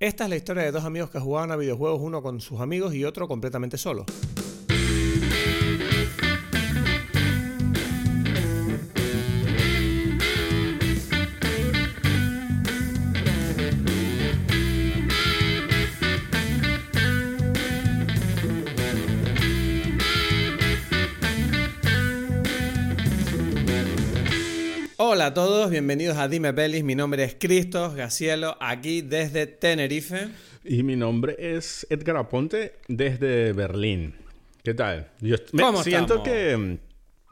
Esta es la historia de dos amigos que jugaban a videojuegos, uno con sus amigos y otro completamente solo. A todos, bienvenidos a Dime Pelis. Mi nombre es Cristos Gacielo, aquí desde Tenerife. Y mi nombre es Edgar Aponte desde Berlín. ¿Qué tal? Yo me ¿Cómo siento estamos? que,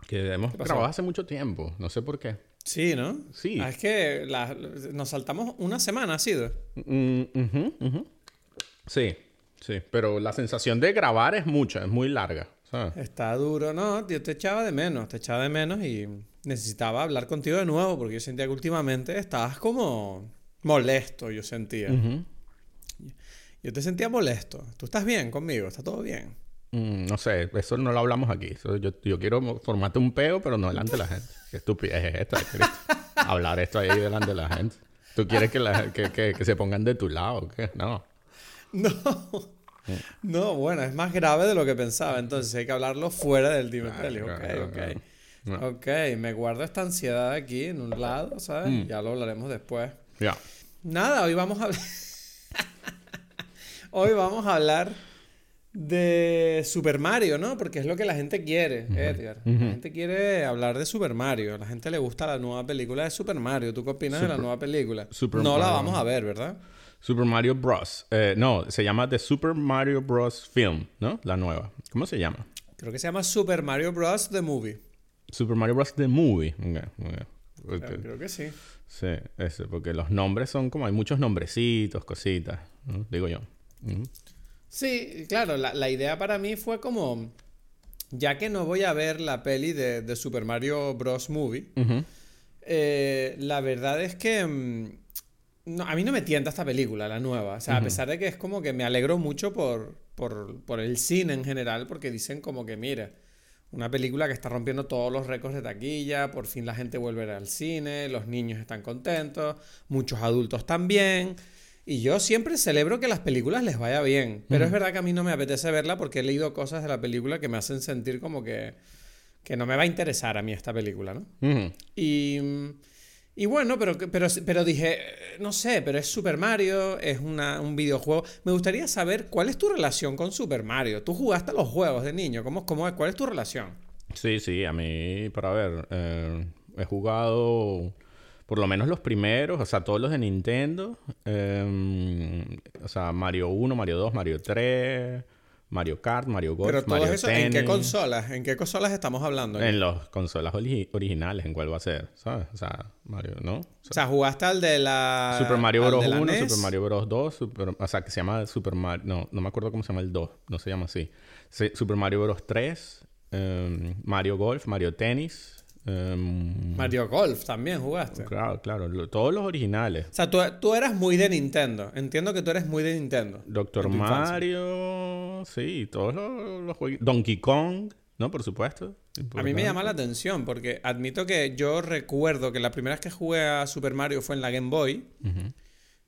que hemos grabado hace mucho tiempo. No sé por qué. Sí, ¿no? Sí. Ah, es que la- nos saltamos una semana, ha sido. Mm. Sí, sí. Pero la sensación de grabar es mucha, es muy larga. ¿Sabes? Está duro, ¿no? Yo te echaba de menos, te echaba de menos y necesitaba hablar contigo de nuevo porque yo sentía que últimamente estabas como molesto, yo sentía. Yo te sentía molesto. ¿Tú estás bien conmigo? ¿Está todo bien? Mm, no sé, eso no lo hablamos aquí. Eso yo, yo quiero formarte un peo, pero no delante de la gente. Qué estupidez es esta. Hablar esto ahí delante de la gente. ¿Tú quieres que, la- que, que- que se pongan de tu lado? o ¿Qué? No. No. No, bueno, es más grave de lo que pensaba. Entonces hay que hablarlo fuera del Dime Claro, Pelis. claro, Ok, claro. ok. Ok, me guardo esta ansiedad aquí en un lado, ¿sabes? Mm. Ya lo hablaremos después. Ya. Nada, hoy vamos a hablar. hoy vamos a hablar de Super Mario, ¿no? Porque es lo que la gente quiere, Edgar. La gente quiere hablar de Super Mario. A la gente le gusta la nueva película de Super Mario. ¿Tú qué opinas de la nueva película? Super no la vamos a ver, ¿verdad? Super Mario Bros. Eh, no, se llama The Super Mario Bros. Film, ¿no? La nueva. ¿Cómo se llama? Creo que se llama Super Mario Bros. The Movie. Super Mario Bros. The Movie. Creo, que sí. Sí, ese, porque los nombres son como hay muchos nombrecitos, cositas, ¿no? digo yo. Sí, claro, la, la idea para mí fue como, ya que no voy a ver la peli de, de Super Mario Bros. Movie, eh, la verdad es que mm, no, a mí no me tienta esta película, la nueva. O sea, a pesar de que es como que me alegro mucho por, por, por el cine en general, porque dicen como que, mira, una película que está rompiendo todos los récords de taquilla, por fin la gente vuelve al cine, los niños están contentos, muchos adultos también. Y yo siempre celebro que las películas les vaya bien, pero es verdad que a mí no me apetece verla porque he leído cosas de la película que me hacen sentir como que, que no me va a interesar a mí esta película, ¿no? Y, y bueno, pero, pero, pero dije, eh, no sé, pero es Super Mario, es una, un videojuego. Me gustaría saber cuál es tu relación con Super Mario. Tú jugaste los juegos de niño, ¿cómo, cómo, es- ¿cuál es tu relación? Sí, sí, a mí, para ver, eh, he jugado por lo menos los primeros, o sea, todos los de Nintendo. eh, o sea, Mario 1, Mario 2, Mario 3, Mario Kart, Mario Golf, pero Mario esos, ¿en qué Tennis. consolas? ¿En qué consolas estamos hablando? En las consolas ori- originales, ¿en cuál va a ser? ¿Sabes? O sea, Mario, ¿no? O O sea, jugaste al de la... Super Mario Bros. de la 1, NES? Super Mario Bros. 2, Super- o sea, que se llama Super Mario... No, no me acuerdo cómo se llama el 2. No se llama así. Se- Super Mario Bros. 3, em, Mario Golf, Mario Tennis. em, Mario Golf también jugaste. Claro, claro. lo- todos los originales. O sea, tú, tú eras muy de Nintendo. Entiendo que tú eres muy de Nintendo. Doctor En Sí, todos los, los juegos. Donkey Kong, ¿no? Por supuesto. A mí me llama la atención porque admito que yo recuerdo que la primera vez que jugué a Super Mario fue en la Game Boy,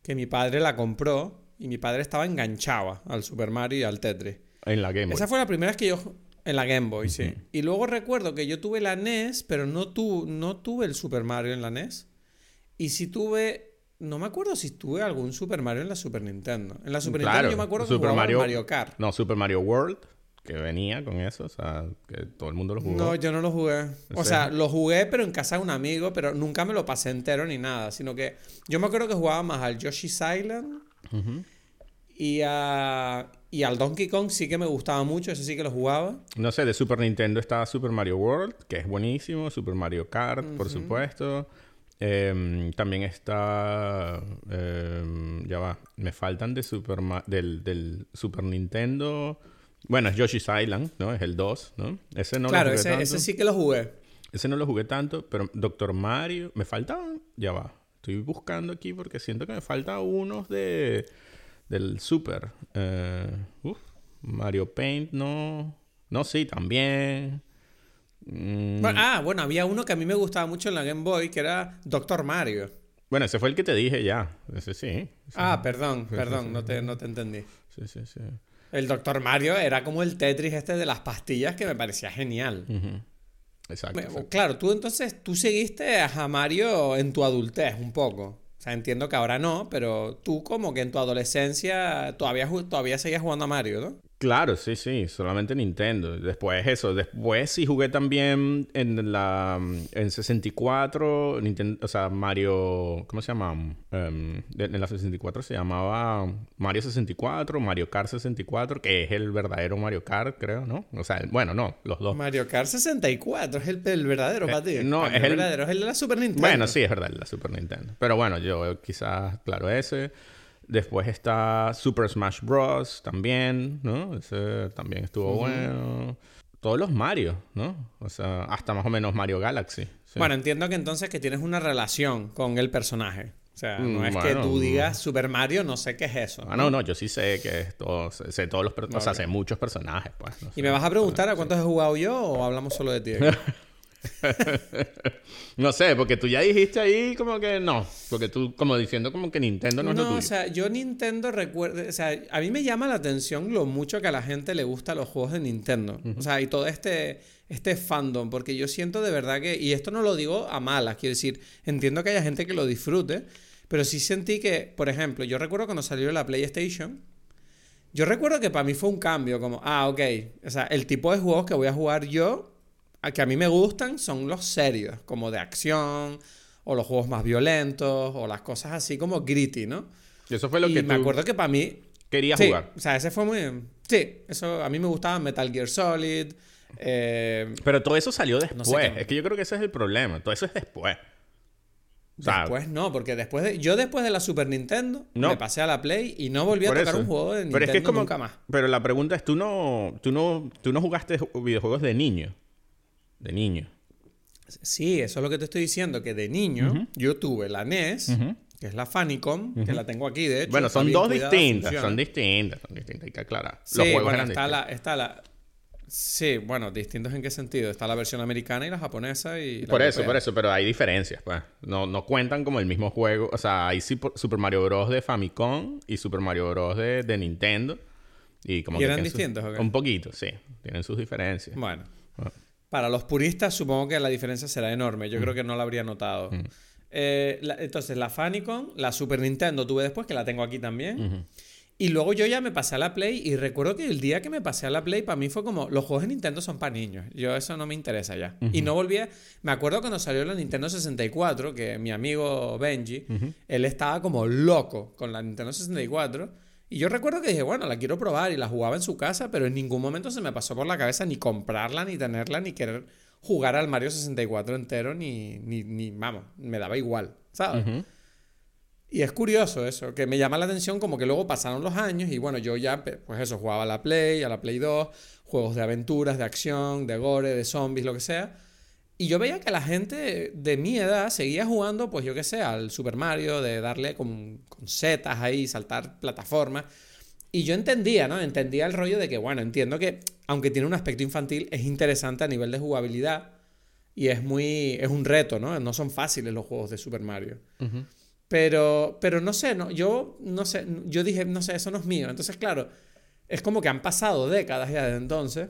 que mi padre la compró y mi padre estaba enganchado al Super Mario y al Tetris. En la Game Boy. Esa fue la primera vez que yo... En la Game Boy, sí. Y luego recuerdo que yo tuve la NES, pero no, tu, no tuve el Super Mario en la NES. Y si tuve... No me acuerdo si tuve algún Super Mario en la Super Nintendo. En la Super Claro, Nintendo yo me acuerdo que Super Mario- Mario Kart. No, Super Mario World, que venía con eso. O sea, que todo el mundo lo jugó. No, yo no lo jugué. O sea, lo jugué, pero en casa de un amigo, pero nunca me lo pasé entero ni nada. Sino que yo me acuerdo que jugaba más al Yoshi's Island y, a, y al Donkey Kong sí que me gustaba mucho, ese sí que lo jugaba. No sé, de Super Nintendo está Super Mario World, que es buenísimo. Super Mario Kart, por supuesto. Em, también está... em, ya va. Me faltan de Super del, del Super Nintendo... Bueno, es Yoshi's Island, ¿no? Es el 2, ¿no? Ese no claro, lo jugué ese, tanto. ese sí que lo jugué. Ese no lo jugué tanto, pero Doctor Mario... Me faltaban... Ya va. Estoy buscando aquí porque siento que me faltan unos de... Del Super. Eh, uf, Mario Paint, no... No, sí, también. Mm, Bueno, ah, bueno, había uno que a mí me gustaba mucho en la Game Boy, que era Doctor Mario. Bueno, ese fue el que te dije ya. Ese sí. Ah, perdón, perdón, no te, no te entendí. Sí, sí, sí. El Doctor Mario era como el Tetris este de las pastillas que me parecía genial. Exacto. Exacto. Claro, tú entonces, tú seguiste a Mario en tu adultez un poco. O sea, entiendo que ahora no, pero tú como que en tu adolescencia todavía, todavía seguías jugando a Mario, ¿no? Claro, sí, sí, solamente Nintendo. Después eso, después sí jugué también en la en 64, Nintendo, o sea, Mario, ¿cómo se llama? De- en la 64 se llamaba Mario 64, Mario Kart 64, que es el verdadero Mario Kart, creo, ¿no? O sea, bueno, no, los dos. Mario Kart 64 es el, el verdadero para ti. Eh, no, es el verdadero, es el de la Super Nintendo. Bueno, sí, es verdad, la Super Nintendo. Pero bueno, yo quizás, claro, ese. Después está Super Smash Bros. también, ¿no? Ese también estuvo bueno. Todos los Mario, ¿no? O sea, hasta más o menos Mario Galaxy. sí. Bueno, entiendo que entonces que tienes una relación con el personaje. O sea, no Mm, es que tú mm. digas Super Mario, no sé qué es eso. Ah, no, no, yo sí sé que es todo, sé, sé todos los, per- o sea, sé muchos personajes, pues. no ¿Y sé. me vas a preguntar a cuántos he jugado yo o hablamos solo de ti? No sé, porque tú ya dijiste ahí como que no, porque tú como diciendo como que Nintendo no, es lo No, tuyo. o sea, yo Nintendo recuerdo, o sea, a mí me llama la atención lo mucho que a la gente le gustan los juegos de Nintendo. O sea, y todo este, este fandom, porque yo siento de verdad que, y esto no lo digo a malas, quiero decir, entiendo que haya gente que lo disfrute, pero sí sentí que, por ejemplo, yo recuerdo cuando salió la PlayStation, yo recuerdo que para mí fue un cambio, como, ah, ok, o sea, el tipo de juegos que voy a jugar yo, a que a mí me gustan, son los serios, como de acción, o los juegos más violentos, o las cosas así como gritty, ¿no? Y eso fue lo y que me tú acuerdo que para mí... querías Sí, jugar. o sea, ese fue muy... Sí, eso a mí me gustaba Metal Gear Solid. eh, Pero todo eso salió después. sé qué- Es que yo creo que ese es el problema. Todo eso es después. Después no, porque después de... Yo después de la Super Nintendo No. me pasé a la Play y no volví a por tocar eso. un juego de Nintendo Pero es que es como, nunca más. Pero la pregunta es, ¿tú no, tú no, tú no jugaste ju- videojuegos de niño? De niño. Sí, eso es lo que te estoy diciendo, que de niño yo tuve la NES, que es la Famicom, que la tengo aquí, de hecho. Bueno, son dos distintas. funciona. Son distintas. Son distintas, hay que aclarar. Sí, Los juegos bueno, eran está la, está la... Sí, bueno, distintos en qué sentido. Está la versión americana y la japonesa y la Por eso, europea. por eso, pero hay diferencias, pues. No, no cuentan como el mismo juego. O sea, hay Sup- Super Mario Bros. de Famicom y Super Mario Bros. de, de Nintendo. Y, como ¿Y que eran sus- distintos qué? Un poquito, sí. Tienen sus diferencias. Bueno. Para los puristas supongo que la diferencia será enorme. Mm. Yo creo que no la habría notado. Eh, la- entonces, la Famicom, la Super Nintendo tuve después, que la tengo aquí también. Y luego yo ya me pasé a la Play y recuerdo que el día que me pasé a la Play para mí fue como, los juegos de Nintendo son para niños. Yo eso no me interesa ya. Y no volví a... Me acuerdo cuando salió la Nintendo 64, que mi amigo Benji, él estaba como loco con la Nintendo 64. Y yo recuerdo que dije, bueno, la quiero probar y la jugaba en su casa, pero en ningún momento se me pasó por la cabeza ni comprarla, ni tenerla, ni querer jugar al Mario 64 entero, ni, ni, ni vamos, me daba igual, ¿sabes? Y es curioso eso, que me llama la atención como que luego pasaron los años y bueno, yo ya, pues eso, jugaba a la Play, a la Play 2, juegos de aventuras, de acción, de gore, de zombies, lo que sea. Y yo veía que la gente de mi edad seguía jugando, pues yo qué sé, al Super Mario, de darle con, con setas ahí, saltar plataformas. Y yo entendía, ¿no? Entendía el rollo de que, bueno, entiendo que, aunque tiene un aspecto infantil, es interesante a nivel de jugabilidad y es muy, es un reto, ¿no? No son fáciles los juegos de Super Mario. Pero, pero no sé, no, yo no sé, yo dije, no sé, eso no es mío. Entonces, claro, es como que han pasado décadas ya desde entonces.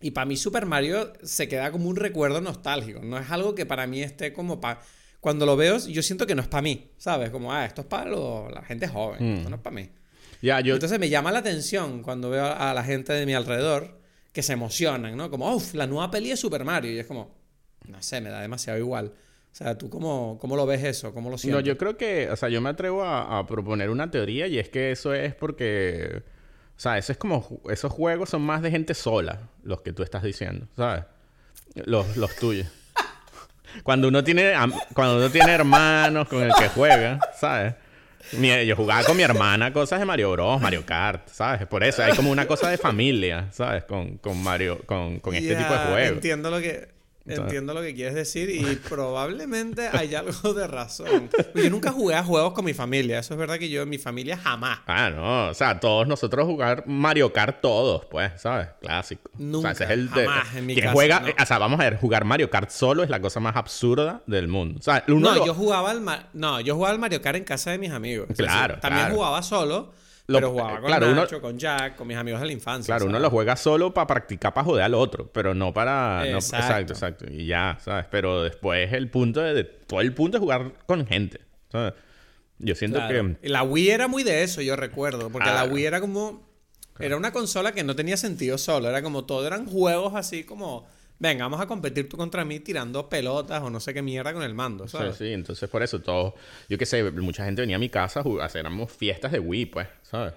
Y para mí Super Mario se queda como un recuerdo nostálgico. No es algo que para mí esté como para... Cuando lo veo, yo siento que no es para mí, ¿sabes? Como, ah, esto es para lo- la gente joven, esto no es para mí. Ya, yo... Entonces me llama la atención cuando veo a la gente de mi alrededor que se emocionan, ¿no? Como, uff, la nueva peli de Super Mario. Y es como, no sé, me da demasiado igual. O sea, ¿tú cómo, cómo lo ves eso? ¿Cómo lo No, sientes? yo creo que, o sea, yo me atrevo a, a proponer una teoría y es que eso es porque, o sea, eso es como, esos juegos son más de gente sola, los que tú estás diciendo, ¿sabes? Los, los tuyos. Cuando uno tiene, cuando uno tiene hermanos con el que juega, ¿sabes? Yo jugaba con mi hermana cosas de Mario Bros, Mario Kart, ¿sabes? Por eso hay como una cosa de familia, ¿sabes? Con, con Mario, con, con este tipo de juegos. Entiendo lo que... entiendo lo que quieres decir y probablemente hay algo de razón. Yo nunca jugué a juegos con mi familia. Eso es verdad que yo en mi familia jamás. Ah, no. O sea, todos nosotros jugar Mario Kart todos, pues, ¿sabes? Clásico. Nunca, o sea, ese es el jamás en mi casa, juega, no. o sea, vamos a ver, jugar Mario Kart solo es la cosa más absurda del mundo. O sea, uno No, lo- yo jugaba al Ma- no, yo jugaba al Mario Kart en casa de mis amigos. Es decir, Claro, también claro. jugaba solo, Lo- pero jugaba con claro, uno- Nacho, con Jack, con mis amigos de la infancia. Claro, uno lo juega solo para practicar, para joder al otro, pero no para... no- Exacto. exacto, exacto. Y ya, ¿sabes? Pero después el punto de... de- todo el punto es jugar con gente, ¿sabes? Yo siento Claro. que... La Wii era muy de eso, yo recuerdo. Porque Ah. la Wii era como. Era una consola que no tenía sentido solo. Era como todo eran juegos así como. Venga, vamos a competir tú contra mí tirando pelotas o no sé qué mierda con el mando, Sí, ¿sabes? sí, entonces por eso todos... Yo qué sé, mucha gente venía a mi casa a fiestas de Wii, pues, ¿sabes?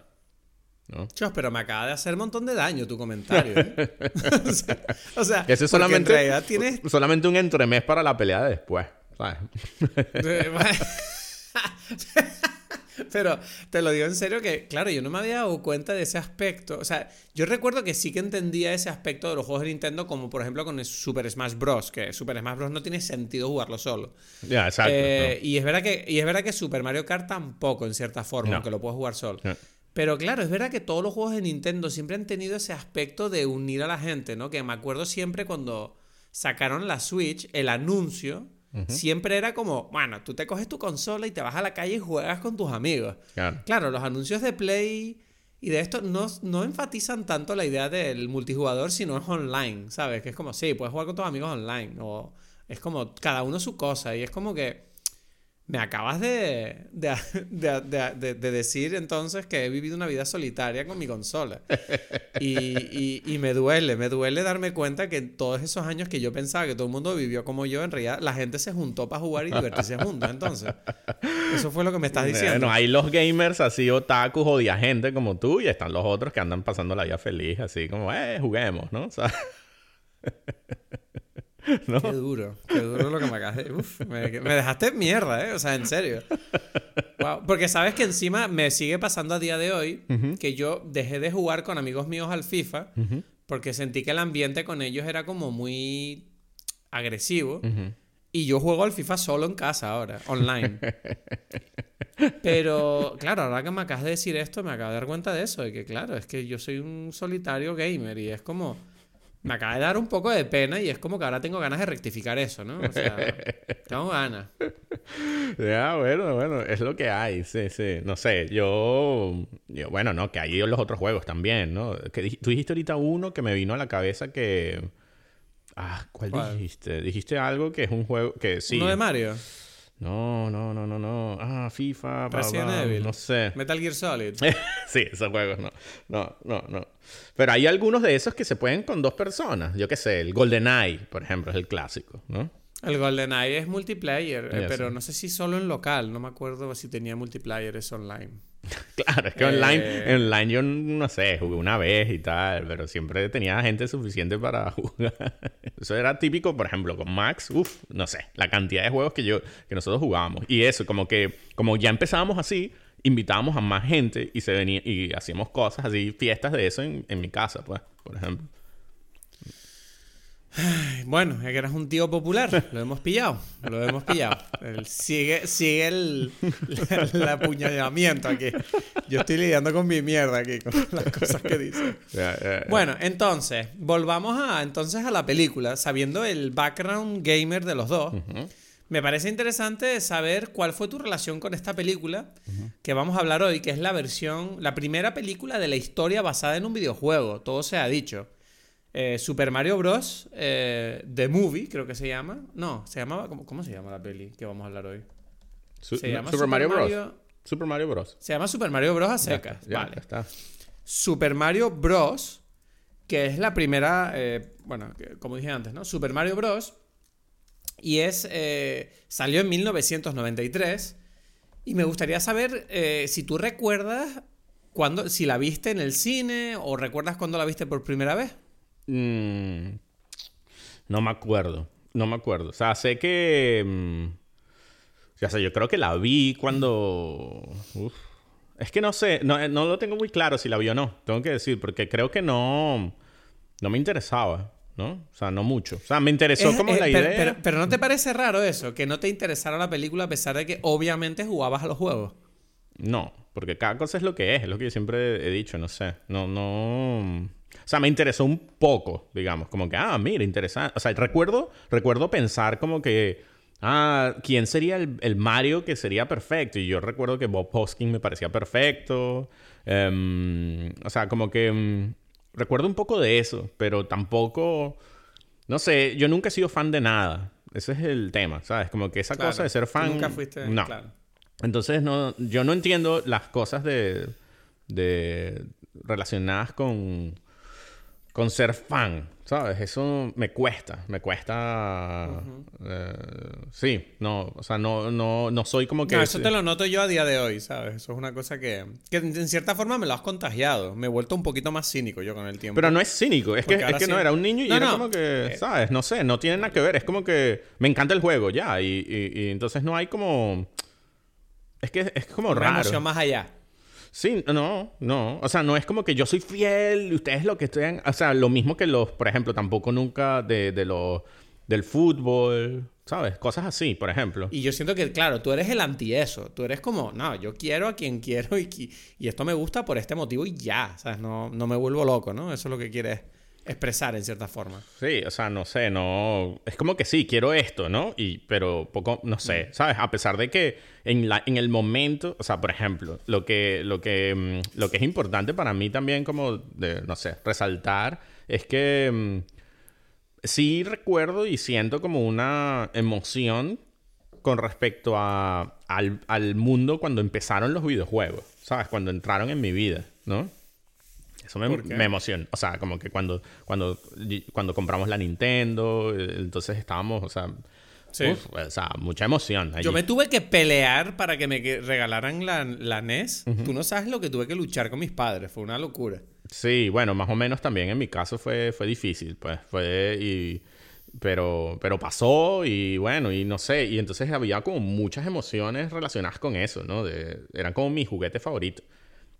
¿No? Chos, pero me acaba de hacer un montón de daño tu comentario. ¿eh? o sea, o sea, Ese es porque solamente, en realidad tienes solamente un entremés para la pelea de después, ¿sabes? Pero te lo digo en serio que, claro, yo no me había dado cuenta de ese aspecto. O sea, yo recuerdo que sí que entendía ese aspecto de los juegos de Nintendo, como por ejemplo con el Super Smash Bros. Que Super Smash Bros. no tiene sentido jugarlo solo. ya, exacto. Eh, y, es verdad que, y es verdad que Super Mario Kart tampoco, en cierta forma, No. aunque lo puedes jugar solo. No. Pero claro, es verdad que todos los juegos de Nintendo siempre han tenido ese aspecto de unir a la gente, ¿no? Que me acuerdo siempre cuando sacaron la Switch, el anuncio, siempre era como, bueno, tú te coges tu consola y te vas a la calle y juegas con tus amigos. Claro. Claro, los anuncios de Play y de esto no, no enfatizan tanto la idea del multijugador, sino es online, ¿sabes? Que es como, sí, puedes jugar con tus amigos online. O es como cada uno su cosa. Y es como que me acabas de, de, de- de- de- de decir entonces que he vivido una vida solitaria con mi consola. Y, y- y me duele, me duele darme cuenta que en todos esos años que yo pensaba que todo el mundo vivió como yo, en realidad la gente se juntó para jugar y divertirse juntos. Entonces, eso fue lo que me estás diciendo. Bueno, hay los gamers así otakus o gente como tú y están los otros que andan pasando la vida feliz, así como, eh, juguemos, ¿no? O sea, ¿no? Qué duro, qué duro lo que me acabas de... Uf, me, me dejaste mierda, ¿eh? O sea, en serio. Wow. Porque sabes que encima me sigue pasando a día de hoy que yo dejé de jugar con amigos míos al FIFA porque sentí que el ambiente con ellos era como muy agresivo. Y yo juego al FIFA solo en casa ahora, online. Pero, claro, ahora que me acabas de decir esto, me acabo de dar cuenta de eso, de que, claro, es que yo soy un solitario gamer y es como... Me acaba de dar un poco de pena y es como que ahora tengo ganas de rectificar eso, ¿no? O sea, tengo ganas. Ya, bueno, bueno, es lo que hay, sí, sí. No sé, yo, yo bueno, no, que hay los otros juegos también, ¿no? Que tú dijiste ahorita uno que me vino a la cabeza que... Ah, ¿cuál, ¿Cuál? dijiste? Dijiste algo que es un juego que sí. ¿Uno de Mario? No, no, no, no, no. Ah, FIFA, Resident Evil. no sé. Metal Gear Solid. sí, esos juegos no. No, no, no. Pero hay algunos de esos que se pueden con dos personas. Yo qué sé, el GoldenEye, por ejemplo, es el clásico, ¿no? El GoldenEye es multiplayer, eh, pero no sé si solo en local. No me acuerdo si tenía multiplayer, es online. Claro, es que Eh. online, online yo no sé, jugué una vez y tal, pero siempre tenía gente suficiente para jugar. Eso era típico, por ejemplo, con Max, uff, no sé, la cantidad de juegos que yo, que nosotros jugábamos. Y eso, como que, como ya empezábamos así, invitábamos a más gente y se venía, y hacíamos cosas así, fiestas de eso en, en mi casa, pues, por ejemplo. Bueno, es que eras un tío popular. Lo hemos pillado. Lo hemos pillado. El- sigue sigue el, el apuñalamiento aquí. Yo estoy lidiando con mi mierda aquí, con las cosas que dice. Bueno, entonces, volvamos a, entonces a la película, sabiendo el background gamer de los dos. Me parece interesante saber cuál fue tu relación con esta película que vamos a hablar hoy, que es la versión, la primera película de la historia basada en un videojuego, todo se ha dicho. Eh, Super Mario Bros. eh, The Movie, creo que se llama. No, se llamaba. ¿cómo, cómo se llama la peli que vamos a hablar hoy? Su- se llama Super, Mario Bros. Mario- Super Mario Bros. Se llama Super Mario Bros. a secas. Ya, vale. ya está. Super Mario Bros. Que es la primera, eh, bueno, que- como dije antes, ¿no? Super Mario Bros. Y es, salió en 1993. Y me gustaría saber si tú recuerdas cuando, si la viste en el cine o recuerdas cuando la viste por primera vez. Mm, no me acuerdo. No me acuerdo. O sea, sé que. mm, ya sé, yo creo que la vi cuando. uf. Es que no sé, no, no lo tengo muy claro si la vi o no. Tengo que decir, porque creo que no. No me interesaba. ¿no? O sea, no mucho. O sea, me interesó como la pero, idea. Pero, pero, ¿no te parece raro eso? Que no te interesara la película a pesar de que obviamente jugabas a los juegos. No, porque cada cosa es lo que es, es lo que yo siempre he dicho, no sé. No, no. O sea, me interesó un poco, digamos, como que, ah, mira, interesante. O sea, recuerdo, recuerdo pensar como que, ah, ¿quién sería el, Mario que sería perfecto? Y yo recuerdo que Bob Hoskin me parecía perfecto. Em, o sea, como que mm, recuerdo un poco de eso, pero tampoco, no sé, yo nunca he sido fan de nada. Ese es el tema, ¿sabes? Como que esa cosa de ser fan... Nunca fuiste... No. Entonces, no, yo no entiendo las cosas de, de relacionadas con, con ser fan, ¿sabes? Eso me cuesta, me cuesta... Eh, sí, no, o sea, no, no, no soy como que... No, eso te lo noto yo a día de hoy, ¿sabes? Eso es una cosa que, que en cierta forma me lo has contagiado. Me he vuelto un poquito más cínico yo con el tiempo. Pero no es cínico, es que, es que no, era un niño y era como que, eh, ¿sabes? No sé, no tiene nada que ver, es como que me encanta el juego ya y, y, entonces no hay como... Es que es como una raro. emoción más allá. Sí, no, no. O sea, no es como que yo soy fiel y ustedes lo que estén. O sea, lo mismo que los, por ejemplo, tampoco nunca de, de los. del fútbol, ¿sabes? Cosas así, por ejemplo. Y yo siento que, claro, tú eres el anti eso. Tú eres como, no, yo quiero a quien quiero y, y esto me gusta por este motivo y ya. ¿Sabes? No, no me vuelvo loco, ¿no? Eso es lo que quieres expresar en cierta forma. Sí, o sea, no sé, no... Es como que sí, quiero esto, ¿no? Y, pero poco, no sé, mm. ¿sabes? A pesar de que en, la, en el momento, o sea, por ejemplo, lo que, lo, que, mm, lo que es importante para mí también como, de, no sé, resaltar es que mm, sí recuerdo y siento como una emoción con respecto a, al, al mundo cuando empezaron los videojuegos, ¿sabes? Cuando entraron en mi vida, ¿no? Eso me, emociona. O sea, como que cuando, cuando, cuando compramos la Nintendo, eh, entonces estábamos, o sea, o sea, mucha emoción. Yo me tuve que pelear para que me regalaran la, la NES. Tú no sabes lo que tuve que luchar con mis padres. Fue una locura. Sí, bueno, más o menos también en mi caso fue, fue difícil. Pues fue y... Pero, pero pasó y bueno, y no sé, y entonces había como muchas emociones relacionadas con eso, ¿no? De, eran como mi juguete favorito.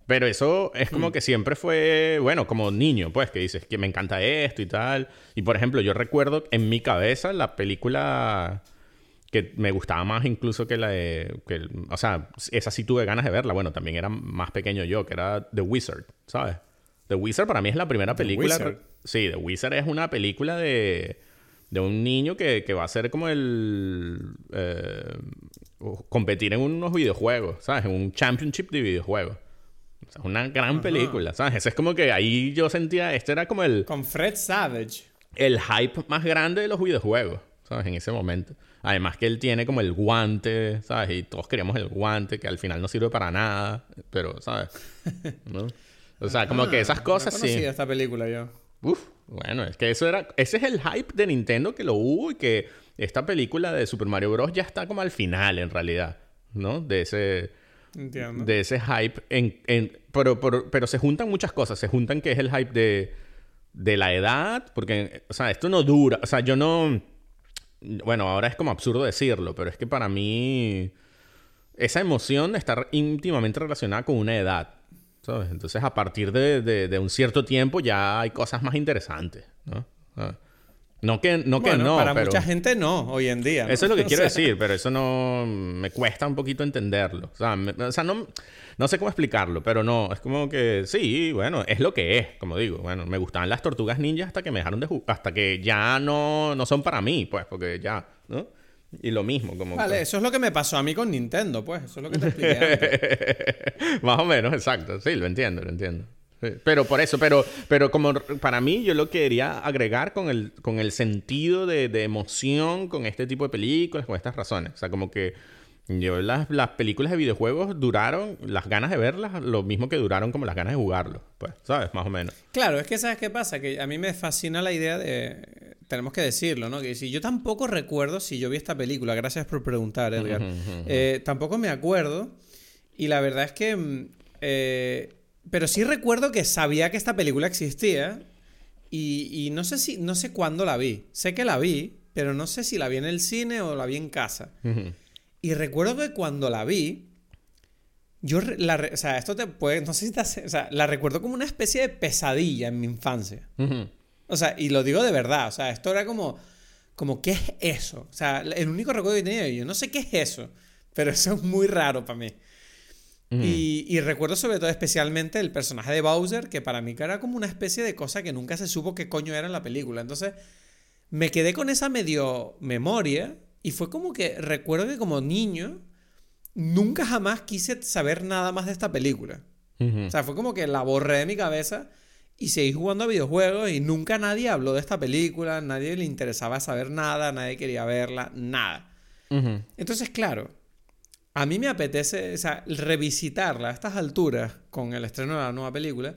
Pero eso es como mm. que siempre fue, bueno, como niño, pues, que dices que me encanta esto y tal. Y por ejemplo, yo recuerdo en mi cabeza la película que me gustaba más incluso que la de... Que, o sea, esa sí tuve ganas de verla. Bueno, también era más pequeño yo, que era The Wizard, ¿sabes? The Wizard para mí es la primera película... Sí, The Wizard es una película de, de un niño que, que va a ser como el... Eh, competir en unos videojuegos, ¿sabes? En un championship de videojuegos. Es una gran película, ¿sabes? Es como que ahí yo sentía, este era como el... Con Fred Savage. El hype más grande de los videojuegos, ¿sabes? En ese momento. Además que él tiene como el guante, ¿sabes? Y todos queríamos el guante, que al final no sirve para nada, pero, ¿sabes? ¿No? O sea, como que esas cosas no sí. esta película yo. Uf, bueno, es que eso era... Ese es el hype de Nintendo que lo hubo y que esta película de Super Mario Bros. ya está como al final, en realidad, ¿no? De ese de ese hype. En, pero, pero, se juntan muchas cosas. Se juntan que es el hype de, de la edad, porque, o sea, esto no dura. O sea, yo no... Bueno, ahora es como absurdo decirlo, pero es que para mí esa emoción está íntimamente relacionada con una edad. ¿sabes? Entonces, a partir de, de, un cierto tiempo ya hay cosas más interesantes, ¿no? No que no, que no para mucha gente no, hoy en día. Eso es lo que quiero decir, pero eso no... Me cuesta un poquito entenderlo. O sea, o sea, no, no sé cómo explicarlo, pero no. Es como que sí, bueno, es lo que es, como digo. Bueno, me gustaban las tortugas ninjas hasta que me dejaron de jugar. Hasta que ya no, no son para mí, pues, porque ya, ¿no? Y lo mismo, como... Vale, eso es lo que me pasó a mí con Nintendo, pues. Eso es lo que te expliqué Más o menos, exacto. Sí, lo entiendo, lo entiendo. Pero por eso, pero, pero como para mí yo lo quería agregar con el, con el sentido de, de emoción con este tipo de películas, con estas razones. O sea, como que yo las, las películas de videojuegos duraron, las ganas de verlas, lo mismo que duraron como las ganas de jugarlo. Pues, ¿sabes? Más o menos. Claro, es que ¿sabes qué pasa? Que a mí me fascina la idea de... Tenemos que decirlo, ¿no? Que si yo tampoco recuerdo si yo vi esta película, gracias por preguntar, Edgar. Eh, tampoco me acuerdo. Y la verdad es que... Mm, eh, pero sí recuerdo que sabía que esta película existía y, no sé si no sé cuándo la vi. Sé que la vi, pero no sé si la vi en el cine o la vi en casa. Y recuerdo que cuando la vi, yo la, o sea, esto te puede, no sé si te hace, o sea, la recuerdo como una especie de pesadilla en mi infancia. O sea, y lo digo de verdad. O sea, esto era como, como ¿qué es eso? O sea, el único recuerdo que tenía yo, no sé qué es eso, pero eso es muy raro para mí. Y, y, recuerdo sobre todo especialmente el personaje de Bowser, que para mí era como una especie de cosa que nunca se supo qué coño era en la película. Entonces, me quedé con esa medio memoria y fue como que recuerdo que como niño nunca jamás quise saber nada más de esta película. O sea, fue como que la borré de mi cabeza y seguí jugando a videojuegos y nunca nadie habló de esta película, nadie le interesaba saber nada, nadie quería verla, nada. Entonces, claro, a mí me apetece, o sea, revisitarla a estas alturas con el estreno de la nueva película.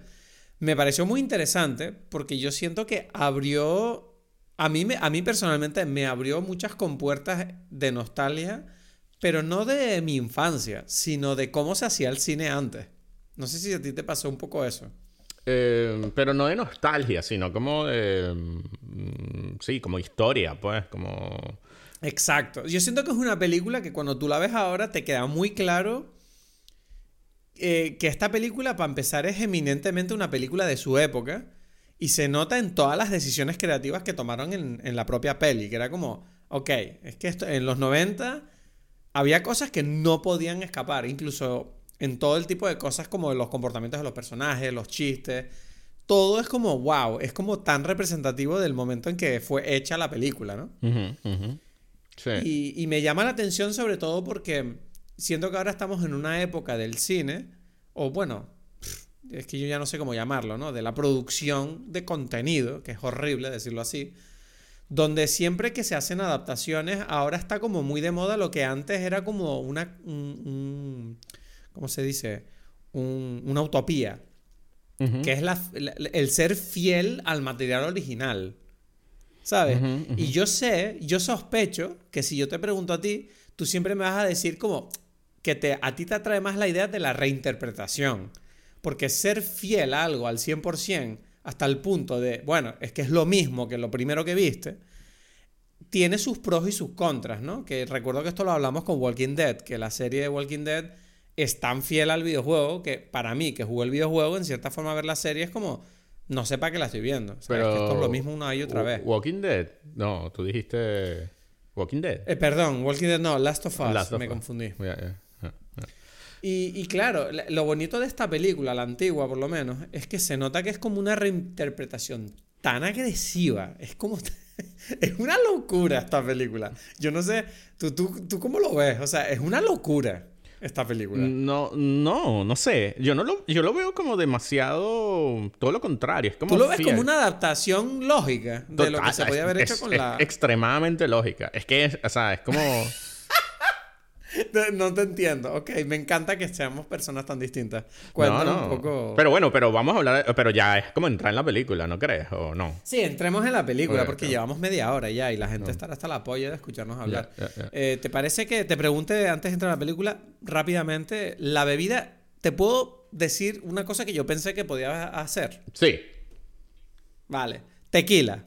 Me pareció muy interesante porque yo siento que abrió, a mí, a mí personalmente me abrió muchas compuertas de nostalgia pero no de mi infancia, sino de cómo se hacía el cine antes. No sé si a ti te pasó un poco eso. Eh, pero no de nostalgia, sino como de... Mm, sí, como historia, pues, como... Exacto. Yo siento que es una película que cuando tú la ves ahora te queda muy claro eh, que esta película, para empezar, es eminentemente una película de su época y se nota en todas las decisiones creativas que tomaron en, la propia peli, que era como, ok, es que en los 90 había cosas que no podían escapar, incluso en todo el tipo de cosas como los comportamientos de los personajes, los chistes. Todo es como, wow, es como tan representativo del momento en que fue hecha la película, ¿no? Sí. Y, me llama la atención sobre todo porque siento que ahora estamos en una época del cine, o bueno, es que yo ya no sé cómo llamarlo, ¿no? De la producción de contenido, que es horrible decirlo así, donde siempre que se hacen adaptaciones, ahora está como muy de moda lo que antes era como una, un, ¿cómo se dice? una utopía, que es la, el ser fiel al material original, ¿sabes? Y yo sé, yo sospecho que si yo te pregunto a ti, tú siempre me vas a decir como que te, a ti te atrae más la idea de la reinterpretación, porque ser fiel a algo al 100%, hasta el punto de, bueno, es que es lo mismo que lo primero que viste, tiene sus pros y sus contras, ¿no? Que recuerdo que esto lo hablamos con Walking Dead, que la serie de Walking Dead es tan fiel al videojuego que para mí, que jugué el videojuego, en cierta forma ver la serie es como, no sé para qué la estoy viendo. Pero que esto es lo mismo una y otra vez. Walking Dead, no, tú dijiste Walking Dead. Eh, perdón, Walking Dead no, Last of Us, me confundí. Y, claro, lo bonito de esta película, la antigua por lo menos, es que se nota que es como una reinterpretación tan agresiva. Es como... es una locura esta película. Yo no sé, ¿tú, tú, ¿tú cómo lo ves? O sea, es una locura esta película. No, no, no sé. Yo no lo, yo lo veo como demasiado. Todo lo contrario. Es como Tú lo ves como una adaptación lógica de lo que se podía haber hecho con la. Extremadamente lógica. Es que, o sea, es como. No te entiendo. Ok, me encanta que seamos personas tan distintas. Cuéntanos no, no. un poco. Pero bueno, pero vamos a hablar. Pero ya es como entrar en la película, ¿no crees? ¿O no? Sí, entremos en la película porque llevamos media hora ya y la gente estará hasta la polla de escucharnos hablar. Eh, ¿Te parece que te pregunte antes de entrar a la película rápidamente? La bebida, ¿te puedo decir una cosa que yo pensé que podía hacer? Sí. Vale. Tequila.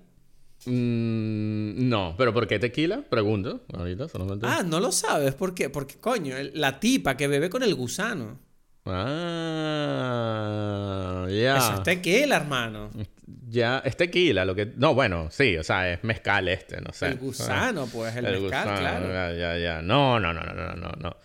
Mm, no, pero ¿por qué tequila? Pregunto ahorita Ah, no lo sabes. ¿Por qué? Porque, coño, la tipa que bebe con el gusano. Ah, ya. Eso es tequila, hermano. Ya, es tequila, lo que... No, bueno, sí, o sea, es mezcal este, no sé. El gusano, pues, el, mezcal, claro. Ya, ya, ya. No, no, no, no, no, no, no.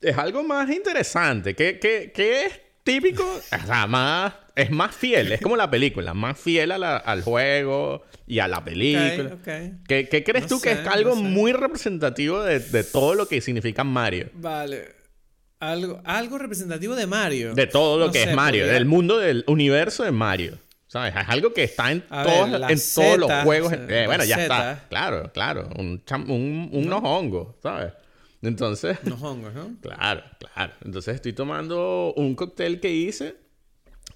Es algo más interesante. ¿Qué, qué, qué es típico, o sea, más, es más fiel, es como la película, más fiel al juego y a la película. ¿Qué, crees tú que es algo muy representativo de, todo lo que significa Mario? Vale. Algo, algo representativo de Mario. De todo lo que es Mario, del mundo del universo de Mario. ¿Sabes? Es algo que está en, todos, en todos los juegos. Eh, bueno, ya está. Claro, claro. Un, un, unos hongos, ¿sabes? Entonces. Unos hongos, ¿no? Claro, claro. Entonces estoy tomando un cóctel que hice.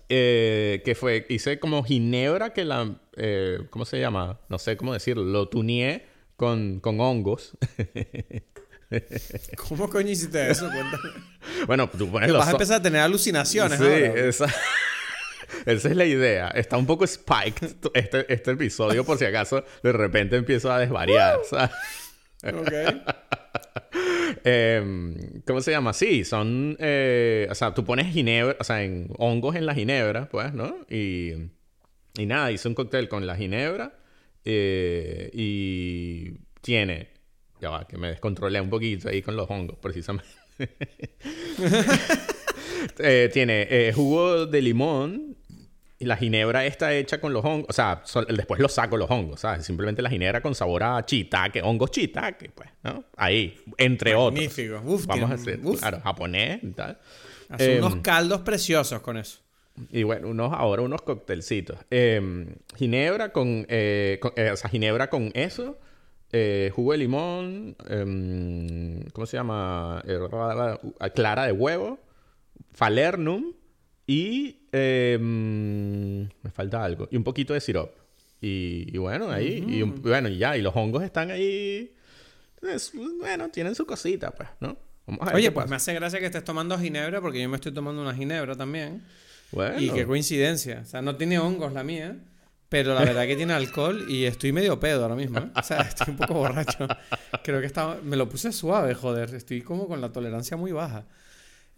Eh, que fue. Hice como ginebra que la. Eh, ¿Cómo se llama? No sé cómo decirlo. Lo tuneé con, con hongos. ¿Cómo coño hiciste eso? Cuéntame. Bueno, tú pones Vas a empezar a tener alucinaciones, Sí, esa... esa es la idea. Está un poco spiked este, este episodio por si acaso de repente empiezo a desvariar. ¿sabes? Ok. Em, ¿Cómo se llama? Sí, son. Eh, o sea, tú pones ginebra, o sea, en hongos en la ginebra, pues, ¿no? Y. y nada, hice un cóctel con la ginebra eh, y tiene, ya va, que me descontrolé un poquito ahí con los hongos, precisamente. Eh, tiene eh, jugo de limón y la ginebra está hecha con los hongos, o sea, después lo saco los hongos, ¿sabes? Simplemente la ginebra con sabor a chitaque, hongos chitaque, pues, ¿no? Ahí, entre Magnífico. otros. Uf, Vamos a hacer, claro, japonés y tal. Hace unos em, caldos preciosos con eso. Y bueno, unos, ahora unos coctelcitos. Em, ginebra con, eh, eh, o sea, ginebra con eso. Eh, jugo de limón. Em, ¿Cómo se llama? clara de huevo. Falernum. Y em, me falta algo. Y un poquito de sirop. Y, bueno, ahí. Y bueno, y ya. Y los hongos están ahí. bueno, tienen su cosita, pues, ¿no? Oye, pues me hace gracia que estés tomando ginebra porque yo me estoy tomando una ginebra también. Y qué coincidencia. O sea, no tiene hongos la mía, pero la verdad que tiene alcohol y estoy medio pedo ahora mismo. ¿eh? O sea, estoy un poco borracho. Creo que estaba... me lo puse suave, joder. Estoy como con la tolerancia muy baja.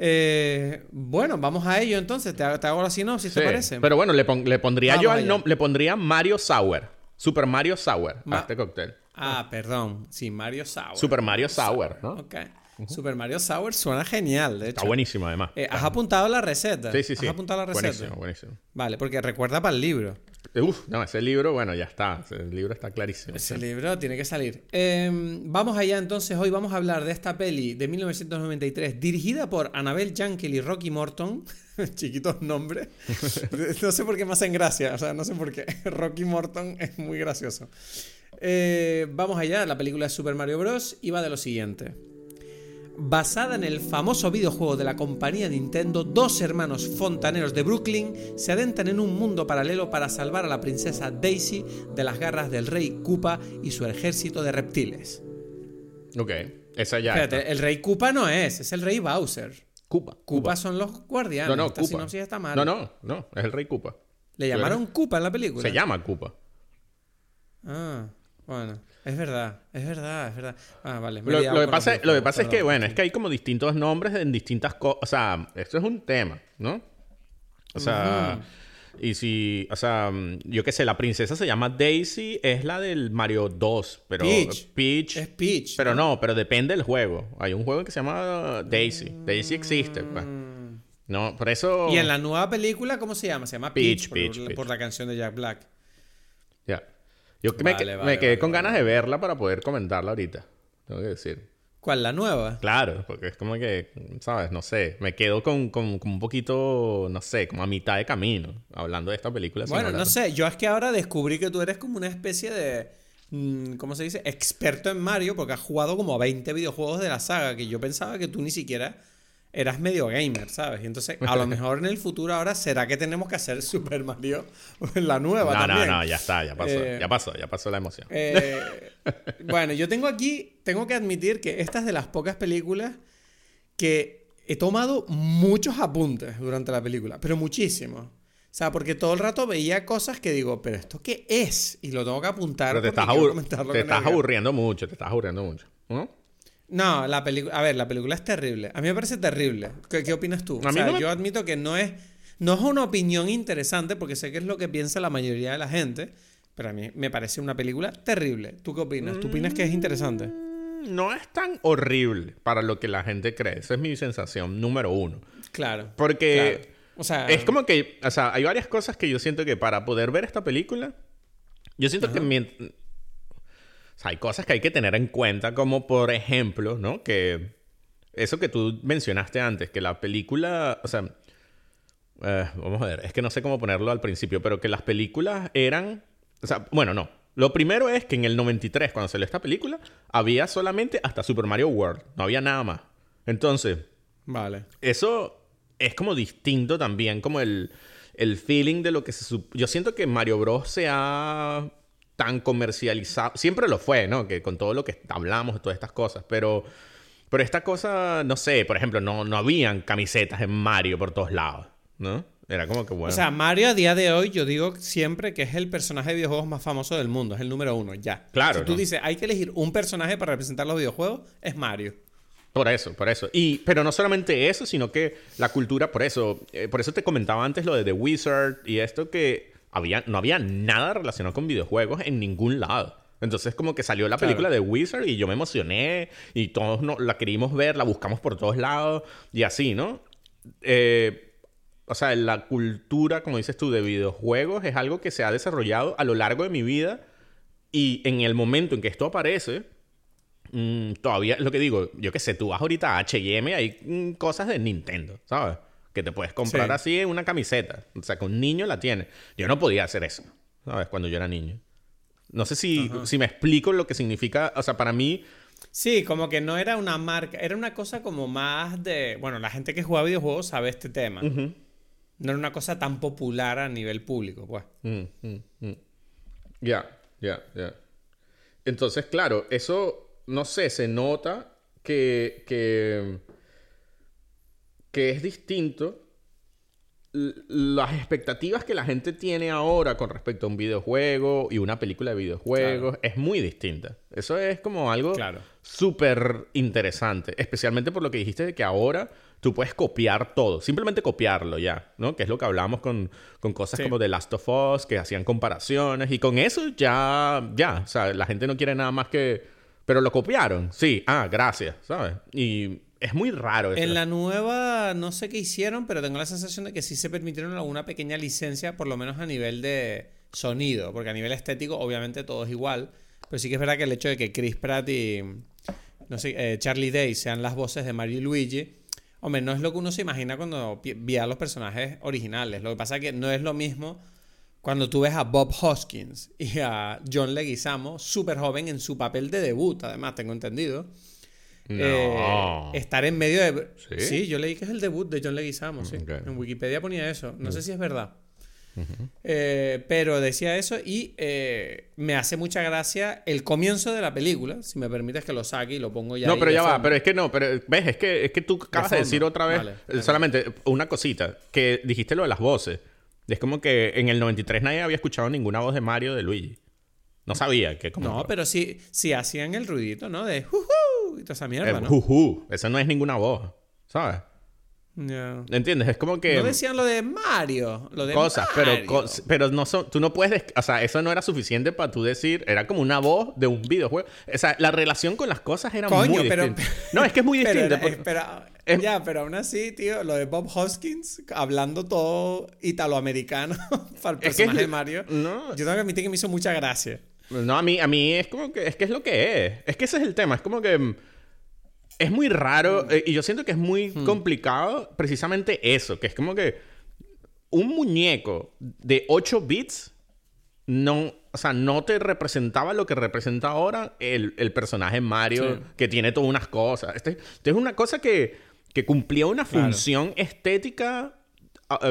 Eh, bueno, vamos a ello entonces. Te, hago la sinopsis, ¿te parece? Pero bueno, le, pondría yo al nombre, le pondría Mario Sour. Super Mario Sour a este cóctel. Ah, perdón. Sí, Mario Sour. Super Mario Sour, ¿no? Ok. Super Mario Sour suena genial, de hecho. Está buenísimo, además. Eh, ¿Has apuntado la receta? Sí, sí, sí. ¿Has apuntado la receta? Buenísimo, buenísimo. Vale, porque recuerda para el libro. Uf, no, ese libro, bueno, ya está. El libro está clarísimo. Ese libro tiene que salir. Em, vamos allá entonces. Hoy vamos a hablar de esta peli de 1993, dirigida por Annabelle Jankel y Rocky Morton. Chiquitos nombres. no sé por qué me hacen gracia. O sea, no sé por qué. Rocky Morton es muy gracioso. Eh, vamos allá. La película es Super Mario Bros. y va de lo siguiente. Basada en el famoso videojuego de la compañía Nintendo, dos hermanos fontaneros de Brooklyn se adentran en un mundo paralelo para salvar a la princesa Daisy de las garras del rey Koopa y su ejército de reptiles. Ok, esa ya. Espérate, el rey Koopa no es, es el rey Bowser. Koopa. Koopa son los guardianes. No, no, Koopa. No, no, no, es el rey Koopa. ¿Le llamaron Koopa en la película? Se llama Koopa. Ah, bueno. Es verdad, es verdad, es verdad. Ah, vale. Lo, que pasa, lo que pasa es que, bueno, es que hay como distintos nombres en distintas cosas. O sea, esto es un tema, ¿no? O sea, y si, o sea, yo qué sé, la princesa se llama Daisy, es la del Mario 2, pero Peach. Peach es Peach. Pero no, pero depende del juego. Hay un juego que se llama Daisy. Daisy existe, pues. No, por eso. ¿Y en la nueva película cómo se llama? Se llama Peach, por, por la canción de Jack Black. Yo me, quedé con ganas de verla para poder comentarla ahorita. Tengo que decir. ¿Cuál? ¿La nueva? Claro, porque es como que, ¿sabes? No sé. Me quedo con, un poquito, no sé, como a mitad de camino hablando de esta película. Bueno, no sé. Yo es que ahora descubrí que tú eres como una especie de. Mm, ¿Cómo se dice? Experto en Mario, porque has jugado como a 20 videojuegos de la saga que yo pensaba que tú ni siquiera eras medio gamer, ¿sabes? Y entonces, a lo mejor en el futuro ahora, ¿será que tenemos que hacer Super Mario la nueva no, también? No, no, ya está, ya pasó, eh, ya pasó, ya pasó la emoción. Eh, bueno, yo tengo aquí, tengo que admitir que esta es de las pocas películas que he tomado muchos apuntes durante la película, pero muchísimos. O sea, porque todo el rato veía cosas que digo, pero ¿esto qué es? Y lo tengo que apuntar. Pero te estás, te estás aburriendo mucho, te estás aburriendo mucho. ¿no? No, la película. A ver, la película es terrible. A mí me parece terrible. ¿Qué, opinas tú? o sea, yo admito que no es. No es una opinión interesante, porque sé que es lo que piensa la mayoría de la gente. Pero a mí me parece una película terrible. ¿Tú qué opinas? ¿Tú opinas que es interesante? Mm, no es tan horrible para lo que la gente cree. Esa es mi sensación número uno. Claro. Porque. O sea. Es como que. O sea, hay varias cosas que yo siento que para poder ver esta película. Yo siento que hay cosas que hay que tener en cuenta, como por ejemplo, ¿no? Que eso que tú mencionaste antes, que la película, o sea, eh, vamos a ver, es que no sé cómo ponerlo al principio, pero que las películas eran, o sea, bueno, no. Lo primero es que en el 93, cuando salió esta película, había solamente hasta Super Mario World, no había nada más. Entonces, vale. Eso es como distinto también, como el, el feeling de lo que se... Yo siento que Mario Bros. se ha tan comercializado. Siempre lo fue, ¿no? Que con todo lo que hablamos de todas estas cosas. Pero, pero esta cosa, no sé, por ejemplo, no, no habían camisetas en Mario por todos lados, ¿no? Era como que bueno. O sea, Mario a día de hoy, yo digo siempre que es el personaje de videojuegos más famoso del mundo, es el número uno, ya. Claro. Si tú dices, hay que elegir un personaje para representar los videojuegos, es Mario. Por eso, por eso. Y, pero no solamente eso, sino que la cultura, por eso, eh, por eso te comentaba antes lo de The Wizard y esto que había, no había nada relacionado con videojuegos en ningún lado. Entonces como que salió la película de Wizard y yo me emocioné y todos no, la queríamos ver, la buscamos por todos lados y así, ¿no? Eh, o sea, la cultura, como dices tú, de videojuegos es algo que se ha desarrollado a lo largo de mi vida y en el momento en que esto aparece, mm, todavía, lo que digo, yo qué sé, tú vas ahorita a H&M hay mm, cosas de Nintendo, ¿sabes? Que te puedes comprar así en una camiseta. O sea, que un niño la tiene. Yo no podía hacer eso, ¿sabes? Cuando yo era niño. No sé si, si me explico lo que significa. O sea, para mí. Sí, como que no era una marca, era una cosa como más de. Bueno, la gente que juega videojuegos sabe este tema. No era una cosa tan popular a nivel público, pues. Mm, mm, mm. Ya, ya, ya. Entonces, claro, eso, no sé, se nota que, que, que es distinto las expectativas que la gente tiene ahora con respecto a un videojuego y una película de videojuegos es muy distinta. Eso es como algo súper interesante, especialmente por lo que dijiste de que ahora tú puedes copiar todo, simplemente copiarlo ya, ¿no? Que es lo que hablábamos con, cosas como The Last of Us, que hacían comparaciones y con eso ya, ya, o sea, la gente no quiere nada más que... Pero lo copiaron, sí, ah, gracias, ¿sabes? Y es muy raro. En la nueva, no sé qué hicieron, pero tengo la sensación de que sí se permitieron alguna pequeña licencia, por lo menos a nivel de sonido, porque a nivel estético, obviamente todo es igual. Pero sí que es verdad que el hecho de que Chris Pratt y no sé, eh, Charlie Day sean las voces de Mario y Luigi, hombre, no es lo que uno se imagina cuando ve a los personajes originales. Lo que pasa es que no es lo mismo cuando tú ves a Bob Hoskins y a John Leguizamo, súper joven en su papel de debut, además, tengo entendido. Eh, estar en medio de. ¿Sí? yo leí que es el debut de John Leguizamo, sí. En Wikipedia ponía eso. No sé si es verdad. Eh, pero decía eso y eh, me hace mucha gracia el comienzo de la película. Si me permites que lo saque y lo pongo ya. No, pero ya va, pero es que no, pero ves, es que, es que tú acabas de, decir otra vez solamente una cosita, que dijiste lo de las voces. Es como que en el 93 nadie había escuchado ninguna voz de Mario de Luigi. No sabía que como... No, pero sí, sí hacían el ruidito, ¿no? De y toda esa mierda, ¿no? Juju. Eso no es ninguna voz, ¿sabes? ¿Entiendes? Es como que... No decían lo de Mario. Lo de cosas, pero, pero no son... Tú no puedes... O sea, eso no era suficiente para tú decir... Era como una voz de un videojuego. O sea, la relación con las cosas era muy pero, distinta. No, es que es muy distinta. Pero, Ya, pero aún así, tío, lo de Bob Hoskins hablando todo italoamericano para el personaje de Mario. No. Yo tengo que admitir que me hizo mucha gracia. No, a mí, a mí es como que es que es lo que es. Es que ese es el tema. Es como que mm, es muy raro mm. eh, y yo siento que es muy mm. complicado precisamente eso, que es como que un muñeco de 8 bits no, o sea, no te representaba lo que representa ahora el, personaje Mario, que tiene todas unas cosas. Este, este, es una cosa que, que cumplía una función estética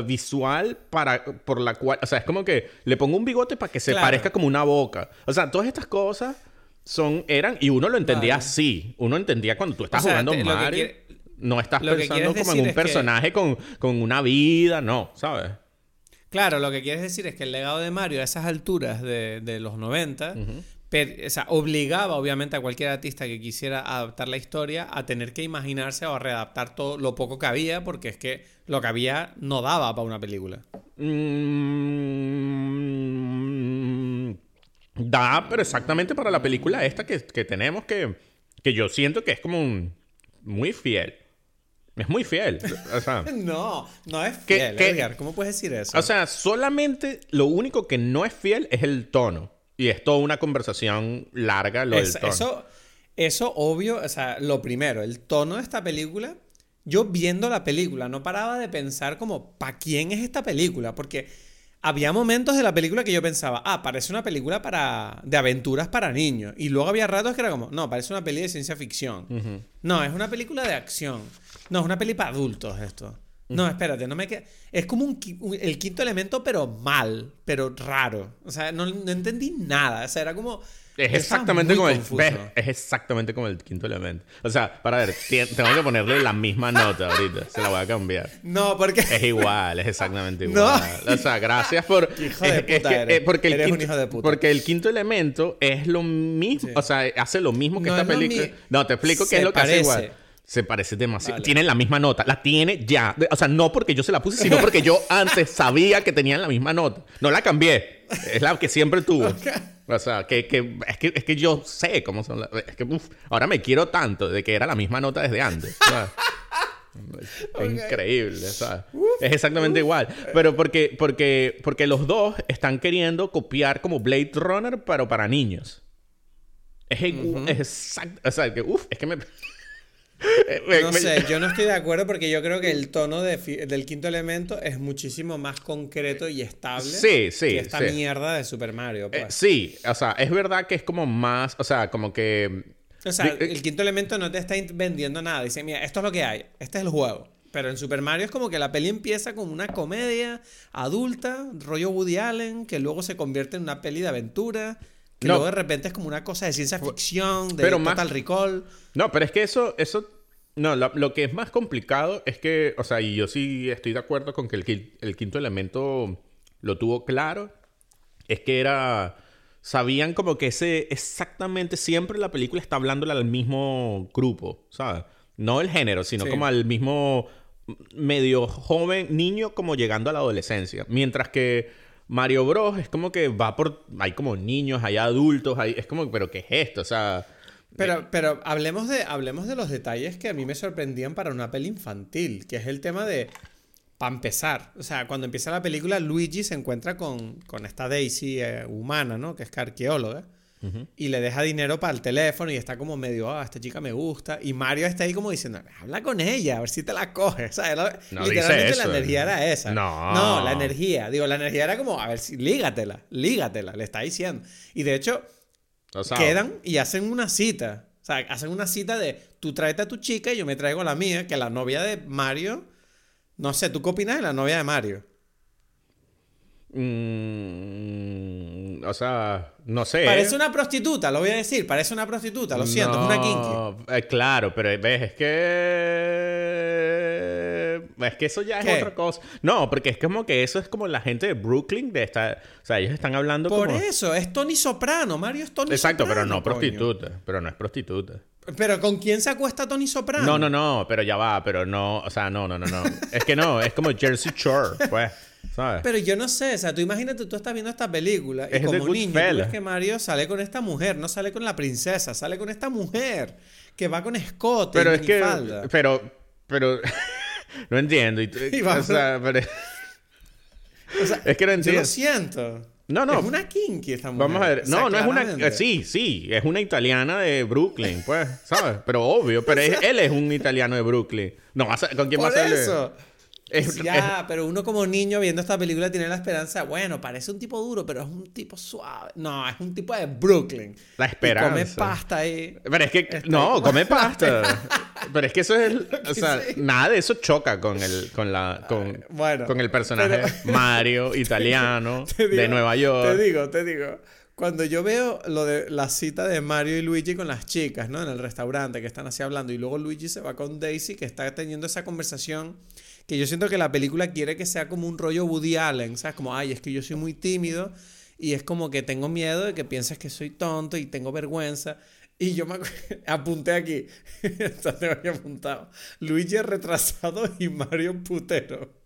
visual para por la cual, o sea, es como que le pongo un bigote para que se parezca como una boca. O sea, todas estas cosas son eran y uno lo entendía así. Uno entendía cuando tú estás jugando Mario, no estás pensando como en un personaje con, una vida, no, ¿sabes? Claro, lo que quieres decir es que el legado de Mario a esas alturas de, los 90 o sea, obligaba obviamente a cualquier artista que quisiera adaptar la historia a tener que imaginarse o a readaptar todo lo poco que había, porque es que lo que había no daba para una película. Mm, da, pero exactamente para la película esta que, tenemos, que, que, yo siento que es como un, muy fiel. Es muy fiel. no, no es fiel, ¿Cómo puedes decir eso? O sea, solamente lo único que no es fiel es el tono. Y es toda una conversación larga lo del tono. Eso, eso obvio, o sea, lo primero, el tono de esta película, yo viendo la película no paraba de pensar como, ¿para quién es esta película? Porque había momentos de la película que yo pensaba, ah, parece una película para, de aventuras para niños. Y luego había ratos que era como, no, parece una peli de ciencia ficción. No, es una película de acción. No, es una peli para adultos esto. No, espérate, no me queda. Es como un, el quinto elemento, pero mal, pero raro. O sea, no, entendí nada. O sea, era como. Es exactamente como el. Es exactamente como el quinto elemento. O sea, para ver, tengo que ponerle la misma nota ahorita. Se la voy a cambiar. No, porque. Es igual, es exactamente igual. O sea, gracias por. Hijo de puta eres. porque, el quinto, un hijo de puta. porque el quinto elemento es lo mismo. O sea, hace lo mismo que esta película. No, te explico qué es lo que hace igual. Se parece demasiado. Tienen la misma nota. La tiene ya. O sea, no porque yo se la puse, sino porque yo antes sabía que tenían la misma nota. No la cambié. Es la que siempre tuvo. O sea, que, que, es que es que yo sé cómo son las... Es que ahora me quiero tanto de que era la misma nota desde antes. Es increíble, ¿sabes? es exactamente igual. Pero porque, porque, porque los dos están queriendo copiar como Blade Runner, pero para niños. Es, exacto. O sea, que, uf, es que me. no sé, yo no estoy de acuerdo porque yo creo que el tono del quinto elemento es muchísimo más concreto y estable sí, sí, que esta mierda de Super Mario. Pues. Eh, sí, o sea, es verdad que es como más, o sea, como que... O sea, el quinto elemento no te está vendiendo nada. Dice, mira, esto es lo que hay, este es el juego. Pero en Super Mario es como que la peli empieza con una comedia adulta, rollo Woody Allen, que luego se convierte en una peli de aventura que luego de repente es como una cosa de ciencia ficción, de Total Recall. No, pero es que eso, eso no, lo, que es más complicado es que, o sea, y yo sí estoy de acuerdo con que el, el, quinto elemento lo tuvo claro, es que era, sabían como que ese, exactamente siempre la película está hablándole al mismo grupo, ¿sabes? No el género, sino como al mismo medio joven niño como llegando a la adolescencia. Mientras que Mario Bros. es como que va por. Hay como niños, hay adultos, hay, es como, pero ¿qué es esto? O sea. Pero, pero hablemos, de, hablemos de los detalles que a mí me sorprendían para una peli infantil, que es el tema de. Para empezar, o sea, cuando empieza la película, Luigi se encuentra con, con esta Daisy eh, humana, ¿no? Que es arqueóloga. Y le deja dinero para el teléfono y está como medio, ah, esta chica me gusta. Y Mario está ahí como diciendo, habla con ella, a ver si te la coges. O sea, no literalmente la energía era esa. No. No, la energía. Digo, la energía era como, a ver si, lígatela, lígatela, le está diciendo. Y de hecho, quedan y hacen una cita. O sea, hacen una cita de, tú tráete a tu chica y yo me traigo la mía, que la novia de Mario, no sé, ¿tú qué opinas de la novia de Mario? Mm, o sea, no sé. Parece una prostituta, lo voy a decir. Parece una prostituta, lo siento, es una kinky. Eh, claro, pero ves, es que. Es que eso ya es otra cosa. No, porque es como que eso es como la gente de Brooklyn. De esta... O sea, ellos están hablando Por eso, es Tony Soprano. Mario es Tony Exacto, pero no prostituta. Pero no es prostituta. Pero ¿con quién se acuesta Tony Soprano? No, no, no, pero ya va, pero no, o sea, no, no, no, no. es que no, es como Jersey Shore, pues. Pero yo no sé, o sea, tú imagínate, tú estás viendo esta película y como niño tú ves que Mario sale con esta mujer, no sale con la princesa, sale con esta mujer que va con escote pero es que, Pero, pero, no entiendo. o, sea, es que no entiendo. Yo lo siento. No, no. Es una kinky esta mujer. Vamos a ver. No, no es una. Sí, sí. Es una italiana de Brooklyn, pues, ¿sabes? Pero obvio. Pero él es un italiano de Brooklyn. No, ¿con quién va a ser? eso ya, pero uno como niño viendo esta película tiene la esperanza, bueno, parece un tipo duro, pero es un tipo suave. No, es un tipo de Brooklyn. La esperanza. come pasta ahí. Pero es que, no, come pasta. pero es que eso es, o sea, nada de eso choca con el, con la, con, bueno, con el personaje Mario, italiano, de Nueva York. Te digo, te digo. Cuando yo veo lo de la cita de Mario y Luigi con las chicas, ¿no? En el restaurante que están así hablando y luego Luigi se va con Daisy que está teniendo esa conversación que yo siento que la película quiere que sea como un rollo Woody Allen, ¿sabes? Como, ay, es que yo soy muy tímido y es como que tengo miedo de que pienses que soy tonto y tengo vergüenza. Y yo me apunté aquí, esto tengo aquí apuntado, Luigi es retrasado y Mario putero.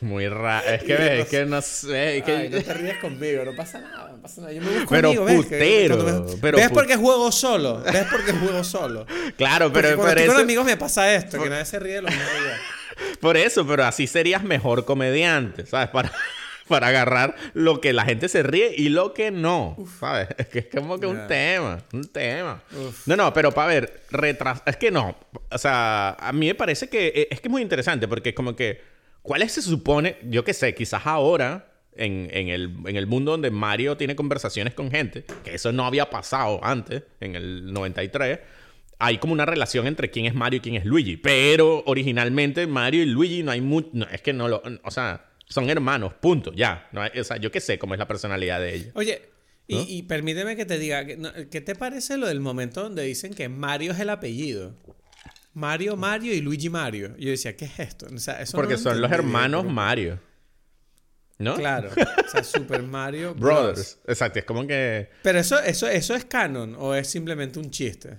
Muy raro. Es que ves, es que no sé. que... no te ríes conmigo, no pasa nada, no pasa nada. Yo me busco pero conmigo, putero. ¿ves? pero ¿Ves porque juego solo? ¿Ves porque juego solo? Claro, pero. Porque cuando con amigos me pasa esto, que nadie se ríe de los. Por eso, pero así serías mejor comediante, ¿sabes? Para, para agarrar lo que la gente se ríe y lo que no, ¿sabes? Es que es como que un tema, un tema. No, no, pero para ver, retras... Es que no, o sea, a mí me parece que e, es que es muy interesante porque es como que, ¿cuál se supone? Yo qué sé, quizás ahora... En, en, el, en el mundo donde Mario tiene conversaciones con gente, que eso no había pasado antes, en el 93, hay como una relación entre quién es Mario y quién es Luigi. Pero originalmente Mario y Luigi no hay mucho. No, es que no lo. O sea, son hermanos, punto, ya. No o sea, yo qué sé cómo es la personalidad de ellos. Oye, y, permíteme que te diga, ¿qué te parece lo del momento donde dicen que Mario es el apellido? Mario, Mario y Luigi Mario. Yo decía, ¿qué es esto? O sea, eso Porque son los hermanos Mario. ¿No? Claro. O sea, Super Mario Brothers. Exacto, es como que. Pero eso, eso, eso es canon o es simplemente un chiste.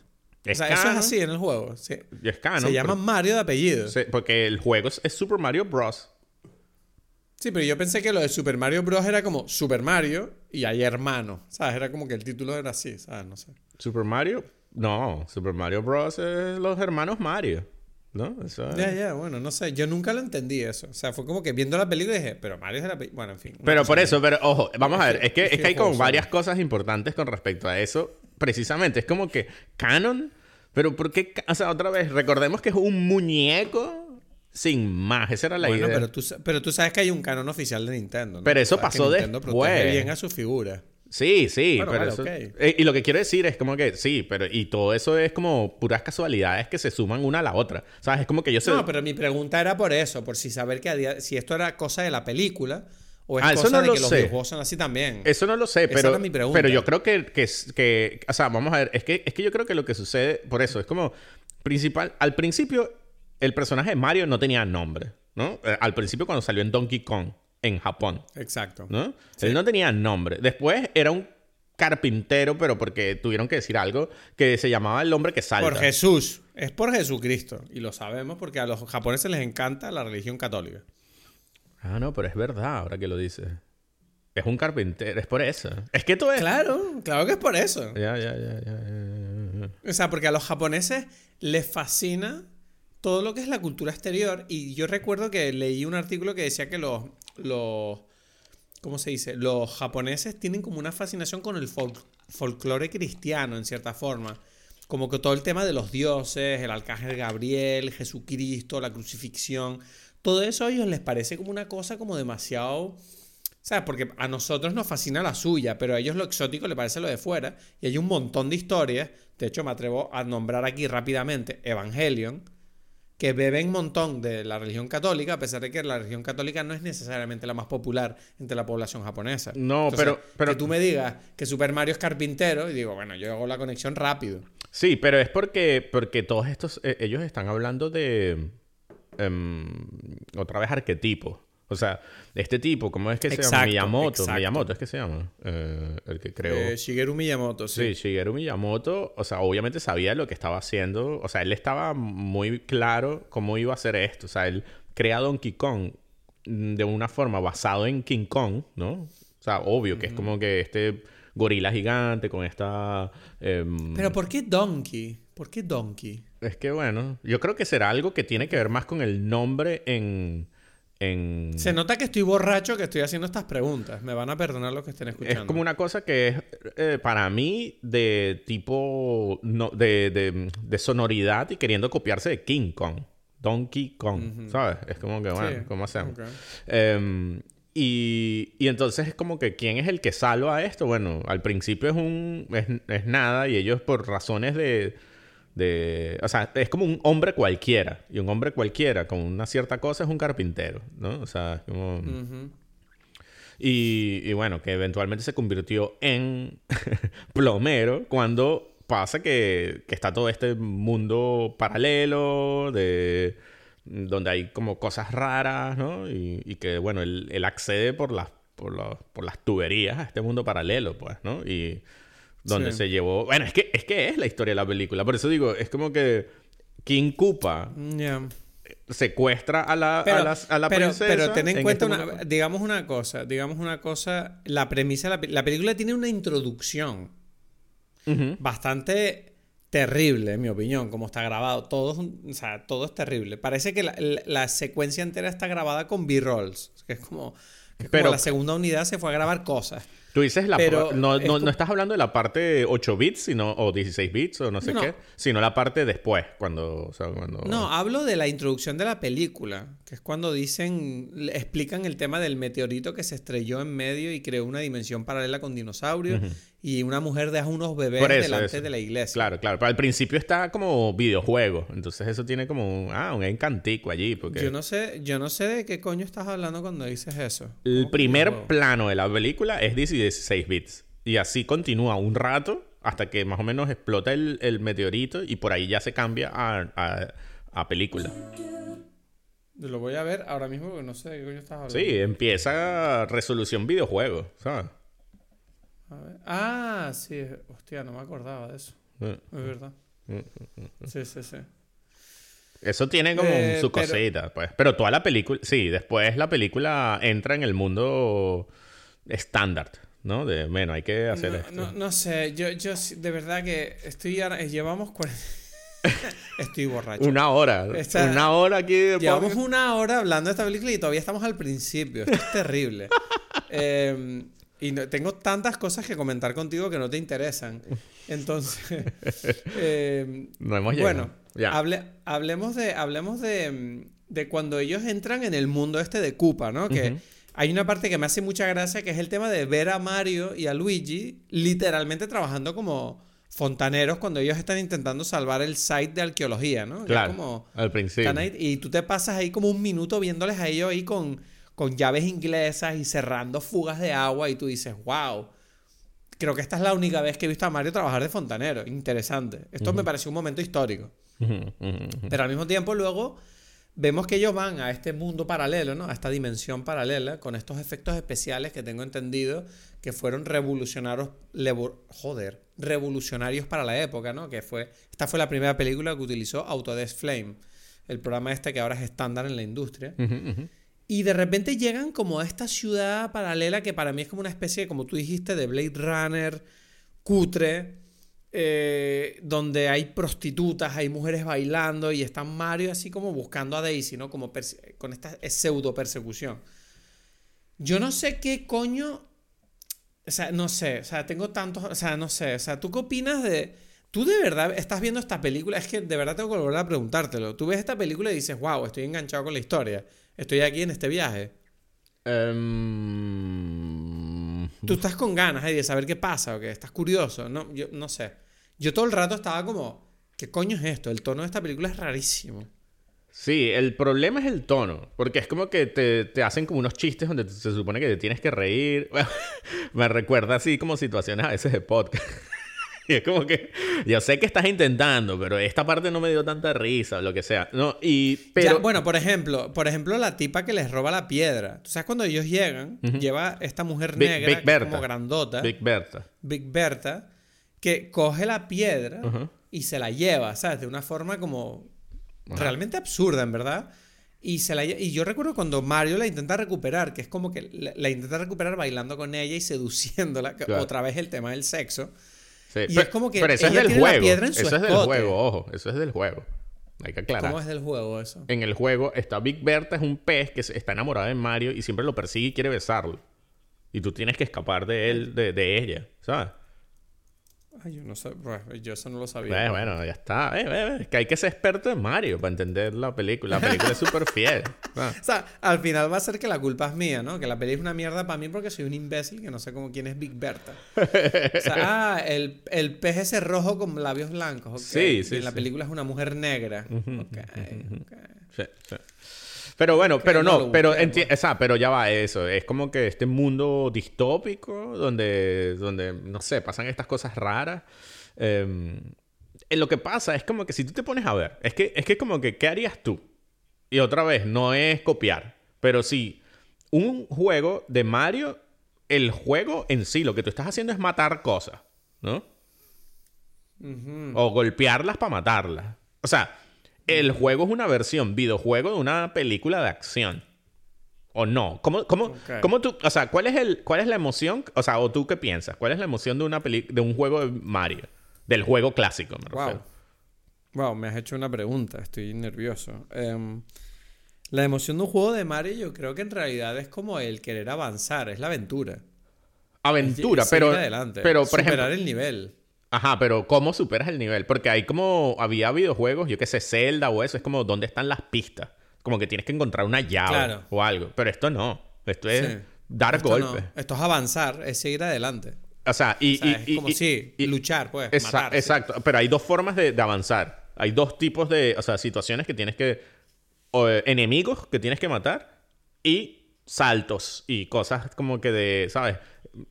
O sea, eso es así en el juego. Sí. Es canon, Se llama Mario de apellido. Sí, porque el juego es, es Super Mario Bros. Sí, pero yo pensé que lo de Super Mario Bros. era como Super Mario y hay hermanos. ¿Sabes? Era como que el título era así, ¿sabes? No sé. Super Mario. No, Super Mario Bros. es los hermanos Mario. ¿No? Eso Ya, ya, bueno, no sé. Yo nunca lo entendí eso. O sea, fue como que viendo la película dije, pero Mario es el apellido. Bueno, en fin. Pero por eso, pero ojo, vamos a ver, es que, es que hay como varias cosas importantes con respecto a eso, precisamente. Es como que canon, pero ¿por qué? O sea, otra vez, recordemos que es un muñeco sin más, esa era la Bueno, idea. pero tú, pero tú sabes que hay un canon oficial de Nintendo. ¿no? Pero eso pasó Nintendo después. bien a su figura. Sí, sí, Bueno, pero vale, eso- ok. eh, y lo que quiero decir es como que sí, pero y todo eso es como puras casualidades que se suman una a la otra. ¿Sabes? Es como que yo sé. No, pero mi pregunta era por eso, por si saber que a día- si esto era cosa de la película o es Ah, eso cosa no de lo que los sé. videojuegos son así también. Eso no lo sé, Esa pero, era mi pregunta. pero yo creo que, que, que- o sea, vamos a ver, es que, es que yo creo que lo que sucede, por eso, es como, principal, al principio, el personaje de Mario no tenía nombre, ¿no? Eh, Al principio cuando salió en Donkey Kong, en Japón, Exacto. ¿no? Él no tenía nombre. Después era un carpintero, pero porque tuvieron que decir algo, que se llamaba el hombre que salta. Por Jesús. Es por Jesucristo. Y lo sabemos porque a los japoneses les encanta la religión católica. Ah, no, pero es verdad, ahora que lo dices. Es un carpintero, es por eso. Es que tú es... Claro, claro que es por eso. Ya, ya, ya, ya, ya, ya, ya. O sea, porque a los japoneses les fascina todo lo que es la cultura exterior. Y yo recuerdo que leí un artículo que decía que los, los ¿cómo se dice? Los japoneses tienen como una fascinación con el folclore cristiano, en cierta forma. Como que todo el tema de los dioses, el arcángel Gabriel, Jesucristo, la crucifixión, todo eso a ellos les parece como una cosa como demasiado... ¿Sabes? Porque a nosotros nos fascina la suya, pero a ellos lo exótico le parece lo de fuera. Y hay un montón de historias, de hecho me atrevo a nombrar aquí rápidamente Evangelion, que beben un montón de la religión católica, a pesar de que la religión católica no es necesariamente la más popular entre la población japonesa. No, pero- pero- Que tú me digas que Super Mario es carpintero, y digo, bueno, yo hago la conexión rápido. Sí, pero es porque, porque todos estos, eh, ellos están hablando de, em, otra vez, arquetipos. O sea, este tipo, ¿cómo es que se llama? Miyamoto. exacto. Miyamoto es que se llama. Eh, el que creó. Eh, Shigeru Miyamoto, Sí, sí. Shigeru Miyamoto, o sea, obviamente sabía lo que estaba haciendo. O sea, él estaba muy claro cómo iba a hacer esto. O sea, él crea Donkey Kong de una forma basado en King Kong, ¿no? O sea, obvio que es como que este gorila gigante con esta... em, Pero ¿por qué Donkey? ¿Por qué Donkey? es que bueno, yo creo que será algo que tiene que ver más con el nombre en... en... Se nota que estoy borracho que estoy haciendo estas preguntas. Me van a perdonar los que estén escuchando. Es como una cosa que es eh, para mí de tipo no, de, de- de sonoridad y queriendo copiarse de King Kong, Donkey Kong, ¿sabes? Es como que, bueno, Sí, ¿cómo hacemos? ok. Em, y, y entonces es como que ¿quién es el que salva esto? Bueno, al principio es un es, es nada y ellos por razones de, de... O sea, es como un hombre cualquiera. Y un hombre cualquiera con una cierta cosa es un carpintero, ¿no? O sea, es como... Y, y bueno, que eventualmente se convirtió en plomero cuando pasa que, que está todo este mundo paralelo de donde hay como cosas raras, ¿no? Y, y que, bueno, él, él accede por las, por, las- por las tuberías a este mundo paralelo, pues, ¿no? Y donde Sí. se llevó... Bueno, es que, es que es la historia de la película. Por eso digo, es como que King Koopa Ya. secuestra a la, Pero, a la, a la pero- princesa. pero ten en, cuenta, este una, digamos una cosa, digamos una cosa, la premisa de la, la película tiene una introducción bastante terrible, en mi opinión, como está grabado. Todo es, un- o sea, todo es terrible. Parece que la, la- la secuencia entera está grabada con B-rolls, que es como, que es como Pero- la segunda unidad se fue a grabar cosas. Tú dices la Pero no, no, no estás hablando de la parte 8 bits sino, o 16 bits o no sé No. qué, sino la parte después, cuando... O sea, cuando... No, hablo de la introducción de la película, que es cuando dicen, explican el tema del meteorito que se estrelló en medio y creó una dimensión paralela con dinosaurios y una mujer deja unos bebés eso, delante eso. de la iglesia. Claro, claro. Pero al principio está como videojuego. Entonces eso tiene como un, ah, un encantico allí. Porque Yo no sé, yo no sé de qué coño estás hablando cuando dices eso. el ¿Cómo que primer plano de la película es 16 bits. Y así continúa un rato hasta que más o menos explota el, el meteorito y por ahí ya se cambia a, a, a película. Lo voy a ver ahora mismo porque no sé de qué coño estás hablando. Sí, empieza resolución videojuego, ¿sabes? A ver. Ah, sí. Hostia, no me acordaba de eso. Eh. Es verdad. Sí, sí, sí. Eso tiene como Eh, su pero- cosita, pues. Pero toda la película, sí, después la película entra en el mundo estándar, ¿no? De, bueno, hay que hacer no, esto. no, no sé, yo, yo de verdad que estoy ahora, llevamos 40... estoy borracho. Una hora. Esta- Una hora aquí de Llevamos podcast. una hora hablando de esta película y todavía estamos al principio. Esto es terrible. Eh, y no- tengo tantas cosas que comentar contigo que no te interesan. Entonces, eh, No hemos llegado. bueno, Ya. hable- hablemos de, hablemos de, mm, de cuando ellos entran en el mundo este de Koopa, ¿no? Que hay una parte que me hace mucha gracia que es el tema de ver a Mario y a Luigi literalmente trabajando como fontaneros cuando ellos están intentando salvar el site de arqueología, ¿no? Es Claro. como- al principio. ahí y tú te pasas ahí como un minuto viéndoles a ellos ahí con, con llaves inglesas y cerrando fugas de agua y tú dices, wow. Creo que esta es la única vez que he visto a Mario trabajar de fontanero. Interesante. Esto me pareció un momento histórico. Pero al mismo tiempo luego vemos que ellos van a este mundo paralelo, ¿no? A esta dimensión paralela con estos efectos especiales que tengo entendido que fueron revolucionarios, joder, revolucionarios para la época, ¿no? Que fue esta fue la primera película que utilizó Autodesk Flame, el programa este que ahora es estándar en la industria. Y de repente llegan como a esta ciudad paralela que para mí es como una especie, como tú dijiste, de Blade Runner, cutre, eh, donde hay prostitutas, hay mujeres bailando y está Mario así como buscando a Daisy, ¿no? Como con esta pseudo persecución. Yo no sé qué coño. O sea, no sé. O sea, tengo tantos. O sea, no sé. O sea, ¿tú qué opinas de. ¿Tú de verdad estás viendo esta película? Es que de verdad tengo que volver a preguntártelo. Tú ves esta película y dices, wow, estoy enganchado con la historia. Estoy aquí en este viaje. Em, Tú estás con ganas eh, de saber qué pasa o que estás curioso. No, yo no sé. Yo todo el rato estaba como, ¿qué coño es esto? El tono de esta película es rarísimo. Sí, el problema es el tono, porque es como que te, te hacen como unos chistes donde se supone que te tienes que reír. Me recuerda así como situaciones a veces de podcast. y es como que yo sé que estás intentando, pero esta parte no me dio tanta risa o lo que sea. No, y pero Ya, bueno, por ejemplo, por ejemplo, la tipa que les roba la piedra. Tú sabes cuando ellos llegan, lleva esta mujer Big- negra Big Berta. como grandota, Big Berta. Big Berta, que coge la piedra y se la lleva, ¿sabes? De una forma como realmente absurda, en verdad. Y, se la, y yo recuerdo cuando Mario la intenta recuperar, que es como que la, la intenta recuperar bailando con ella y seduciéndola, Claro. otra vez el tema del sexo. Sí, Y pero, es como que pero eso es ella del tiene la juego. piedra en su eso es del juego, ojo, eso es del juego. Hay que aclarar. ¿Cómo es del juego eso? En el juego está Big Berta, es un pez que está enamorado de Mario y siempre lo persigue y quiere besarlo. Y tú tienes que escapar de él, de, de ella, ¿sabes? Ay, yo no sé, bueno, yo eso no lo sabía. Bueno, bueno, ya está. Eh, eh, Es que hay que ser experto en Mario para entender la película. La película es súper fiel. Ah. O sea, al final va a ser que la culpa es mía, ¿no? Que la peli es una mierda para mí porque soy un imbécil que no sé cómo quién es Big Berta. O sea, ah, el, el pez ese rojo con labios blancos. ok. Sí, sí, Y en la película es una mujer negra. Ok, ok. Sí, sí. Pero bueno, pero no no, pero, sea, pero ya va eso. Es como que este mundo distópico donde, donde no sé, pasan estas cosas raras. Eh, eh, lo que pasa es como que si tú te pones a ver, es que es que como que, ¿qué harías tú? Y otra vez, no es copiar, pero sí, un juego de Mario, el juego en sí, lo que tú estás haciendo es matar cosas, ¿no? O golpearlas para matarlas. O sea, el juego es una versión videojuego de una película de acción. ¿O no? ¿Cómo, cómo, cómo tú, o sea, ¿cuál es, el, cuál es la emoción? O sea, ¿o tú qué piensas? ¿Cuál es la emoción de, una peli de un juego de Mario? Del juego clásico, me Wow. refiero. Wow, me has hecho una pregunta, estoy nervioso. Em, la emoción de un juego de Mario yo creo que en realidad es como el querer avanzar, es la aventura. Aventura, Es pero, adelante, pero por superar ejemplo, el nivel. Ajá, pero ¿cómo superas el nivel? Porque hay como, había videojuegos, yo que sé, Zelda o eso, es como dónde están las pistas. Como que tienes que encontrar una llave Claro. o algo. Pero esto no. Esto es Sí. dar Esto no, golpes. esto es avanzar, es seguir adelante. O sea, y... O sea, y- es y- como sí, y- luchar, pues, Exa- matarse. Exacto, pero hay dos formas de, de avanzar. Hay dos tipos de, o sea, situaciones que tienes que, o, eh, enemigos que tienes que matar y saltos y cosas como que de, ¿sabes?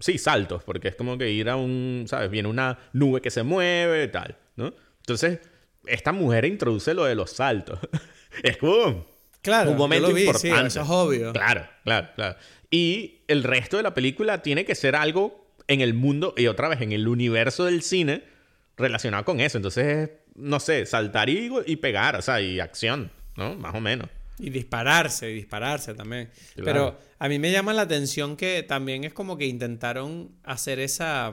Sí, saltos, porque es como que ir a un, ¿sabes? Viene una nube que se mueve y tal, ¿no? Entonces, esta mujer introduce lo de los saltos. es como Claro, un momento yo lo vi, importante. sí, eso es obvio. Claro, claro, claro. Y el resto de la película tiene que ser algo en el mundo y otra vez en el universo del cine relacionado con eso. Entonces, no sé, saltar y, y pegar, o sea, y acción, ¿no? Más o menos. Y dispararse, y dispararse también. Pero a mí me llama la atención que también es como que intentaron hacer esa,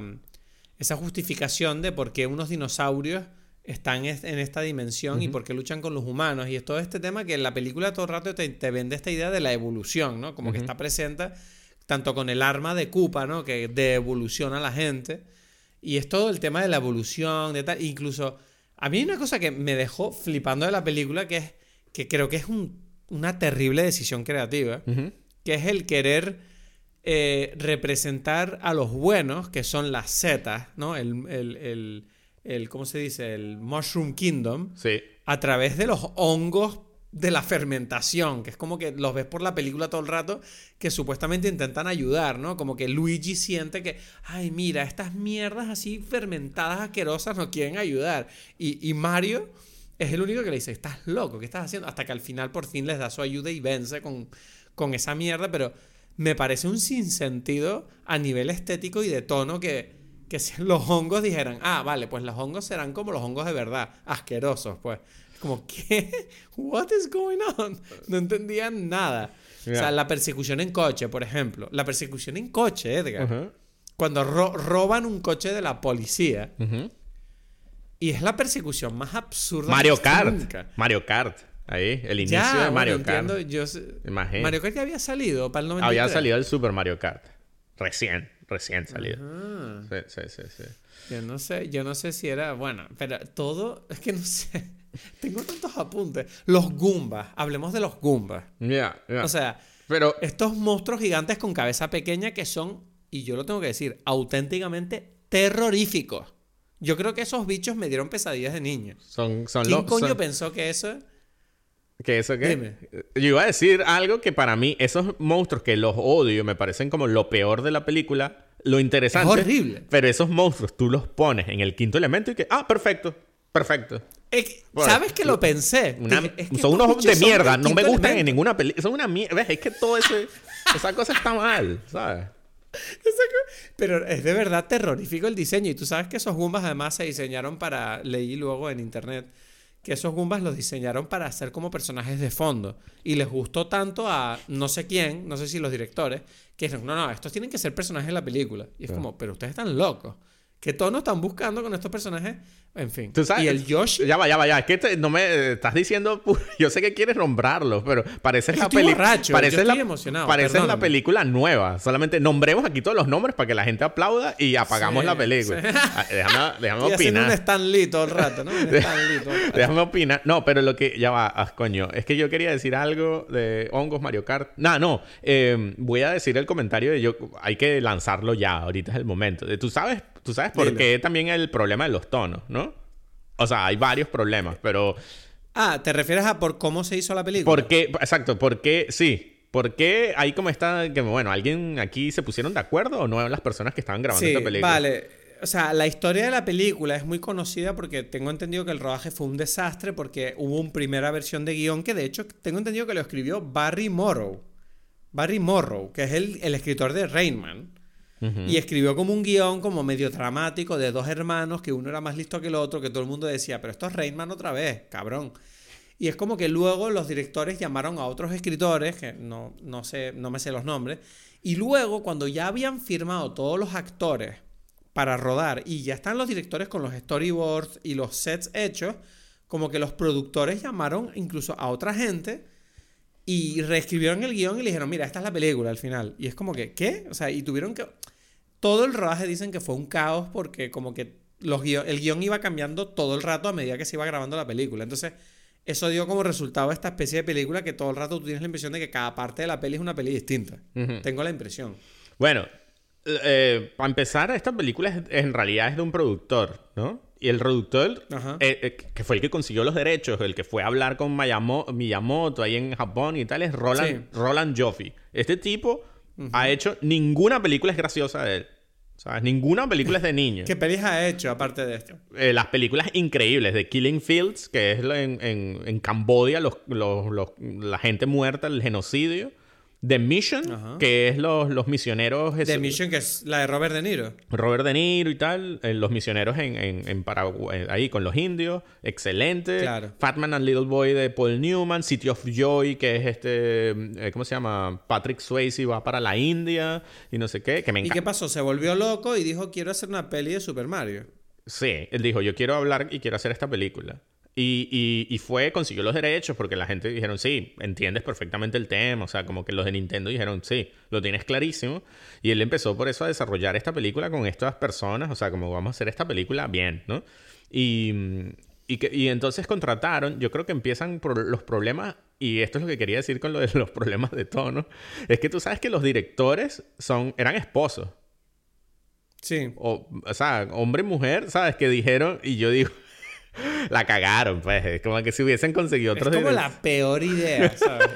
esa justificación de por qué unos dinosaurios están en esta dimensión y por qué luchan con los humanos. Y es todo este tema que en la película todo el rato te, vende esta idea de la evolución, ¿no? Como que está presente tanto con el arma de Koopa, ¿no? Que devoluciona a la gente. Y es todo el tema de la evolución, de tal. Incluso, a mí hay una cosa que me dejó flipando de la película, que es que creo que es una terrible decisión creativa, que es el querer eh, representar a los buenos, que son las setas, ¿no? El, el, el, ¿cómo se dice? El Mushroom Kingdom. Sí. A través de los hongos de la fermentación, que es como que los ves por la película todo el rato, que supuestamente intentan ayudar, ¿no? Como que Luigi siente que, ay, mira, estas mierdas así fermentadas asquerosas no quieren ayudar. Y, y Mario es el único que le dice, estás loco, ¿qué estás haciendo? Hasta que al final por fin les da su ayuda y vence con, con esa mierda, pero me parece un sinsentido a nivel estético y de tono que, que si los hongos dijeran, ah, vale, pues los hongos serán como los hongos de verdad, asquerosos, pues. Como, ¿qué? What is going on? No entendían nada. O sea, la persecución en coche, por ejemplo. La persecución en coche, Edgar. Cuando roban un coche de la policía. Y es la persecución más absurda. Mario Kart. Mario Kart. Ahí, el inicio de Mario Kart. Mario Kart ya había salido para el 93. Había salido el Super Mario Kart. Recién, recién salido. Sí, sí, sí, sí. Yo no sé, yo no sé si era, bueno, pero todo, es que no sé. Tengo tantos apuntes. Los Goombas, hablemos de los Goombas. Ya, O sea, pero estos monstruos gigantes con cabeza pequeña que son, y yo lo tengo que decir, auténticamente terroríficos. Yo creo que esos bichos me dieron pesadillas de niño. Son, son ¿Quién coño pensó que eso... ¿Que eso qué? Yo iba a decir algo que para mí, esos monstruos que los odio, me parecen como lo peor de la película. Lo interesante. Es horrible. Pero esos monstruos tú los pones en el quinto elemento y que, ah, perfecto. Perfecto. ¿Sabes que lo pensé? son unos de mierda. No me gustan en ninguna película. Son una mierda. Es que todo ese... esa cosa está mal, ¿sabes? Pero es de verdad terrorífico el diseño. Y tú sabes que esos Goombas además se diseñaron para. Leí luego en internet que esos Goombas los diseñaron para hacer como personajes de fondo. Y les gustó tanto a no sé quién, no sé si los directores, que dijeron: No, no, estos tienen que ser personajes de la película. Y es como, pero ustedes están locos. ¿Qué tono están buscando con estos personajes? En fin. y el Yoshi. Ya va, ya va, ya. Es que no me estás diciendo. Yo sé que quieres nombrarlos, pero parece la película. Parece la, emocionado. Parece la película nueva. Solamente nombremos aquí todos los nombres para que la gente aplauda y apagamos la película. Ah, déjame, déjame opinar. un Stan todo el rato, ¿no? Un déjame opinar. No, pero lo que. Ya va, ah, coño. Es que yo quería decir algo de hongos Mario Kart. No, no. Em, voy a decir el comentario de yo. Hay que lanzarlo ya. Ahorita es el momento. Tú sabes Tú sabes por qué también el problema de los tonos, ¿no? O sea, hay varios problemas, pero... Ah, ¿te refieres a por cómo se hizo la película? ¿Por qué? Exacto, ¿por qué? Sí. ¿Por qué ahí como está... Que, bueno, ¿alguien aquí se pusieron de acuerdo o no las personas que estaban grabando esta película? vale. O sea, la historia de la película es muy conocida porque tengo entendido que el rodaje fue un desastre porque hubo una primera versión de guion que de hecho tengo entendido que lo escribió Barry Morrow. Barry Morrow, que es el, el escritor de Rainman. Y escribió como un guion como medio dramático de dos hermanos, que uno era más listo que el otro, que todo el mundo decía, pero esto es Rainman otra vez, cabrón. Y es como que luego los directores llamaron a otros escritores, que no, no, sé, no me sé los nombres, y luego cuando ya habían firmado todos los actores para rodar y ya están los directores con los storyboards y los sets hechos, como que los productores llamaron incluso a otra gente y reescribieron el guion y le dijeron, mira, esta es la película al final. Y es como que, ¿qué? O sea, y tuvieron que todo el rodaje dicen que fue un caos porque como que los el guion iba cambiando todo el rato a medida que se iba grabando la película. Entonces, eso dio como resultado esta especie de película que todo el rato tú tienes la impresión de que cada parte de la peli es una peli distinta. Tengo la impresión. Bueno, eh, para empezar, esta película en realidad es de un productor, ¿no? Y el productor, eh, eh, que fue el que consiguió los derechos, el que fue a hablar con Miyamoto ahí en Japón y tal, es Roland, Roland Joffe. Este tipo ha hecho ninguna película es graciosa de él. ¿Sabes? Ninguna película es de niños. ¿Qué pelis ha hecho aparte de esto? Eh, las películas increíbles de Killing Fields, que es en, en, Cambodia, los, los, la gente muerta, el genocidio. The Mission, que es los, los misioneros... The Mission, que es la de Robert De Niro. Robert De Niro y tal, eh, los misioneros en, en, Paraguay, eh, ahí con los indios, excelente. Claro. Fatman and Little Boy de Paul Newman, City of Joy, que es este, eh, ¿cómo se llama? Patrick Swayze va para la India y no sé qué, que me ¿Y qué pasó? Se volvió loco y dijo, quiero hacer una peli de Super Mario. Sí, él dijo, yo quiero hablar y quiero hacer esta película. Y, y, fue, consiguió los derechos porque la gente dijeron, sí, entiendes perfectamente el tema. O sea, como que los de Nintendo dijeron, sí, lo tienes clarísimo. Y él empezó por eso a desarrollar esta película con estas personas. O sea, como vamos a hacer esta película bien, ¿no? Y, y, que, y entonces contrataron, yo creo que empiezan por los problemas, y esto es lo que quería decir con lo de los problemas de tono, es que tú sabes que los directores son, eran esposos. Sí. O, o sea, hombre y mujer, ¿sabes? Que dijeron, y yo digo, la cagaron, pues. Es como que si hubiesen conseguido otros... Es como la peor idea, ¿sabes?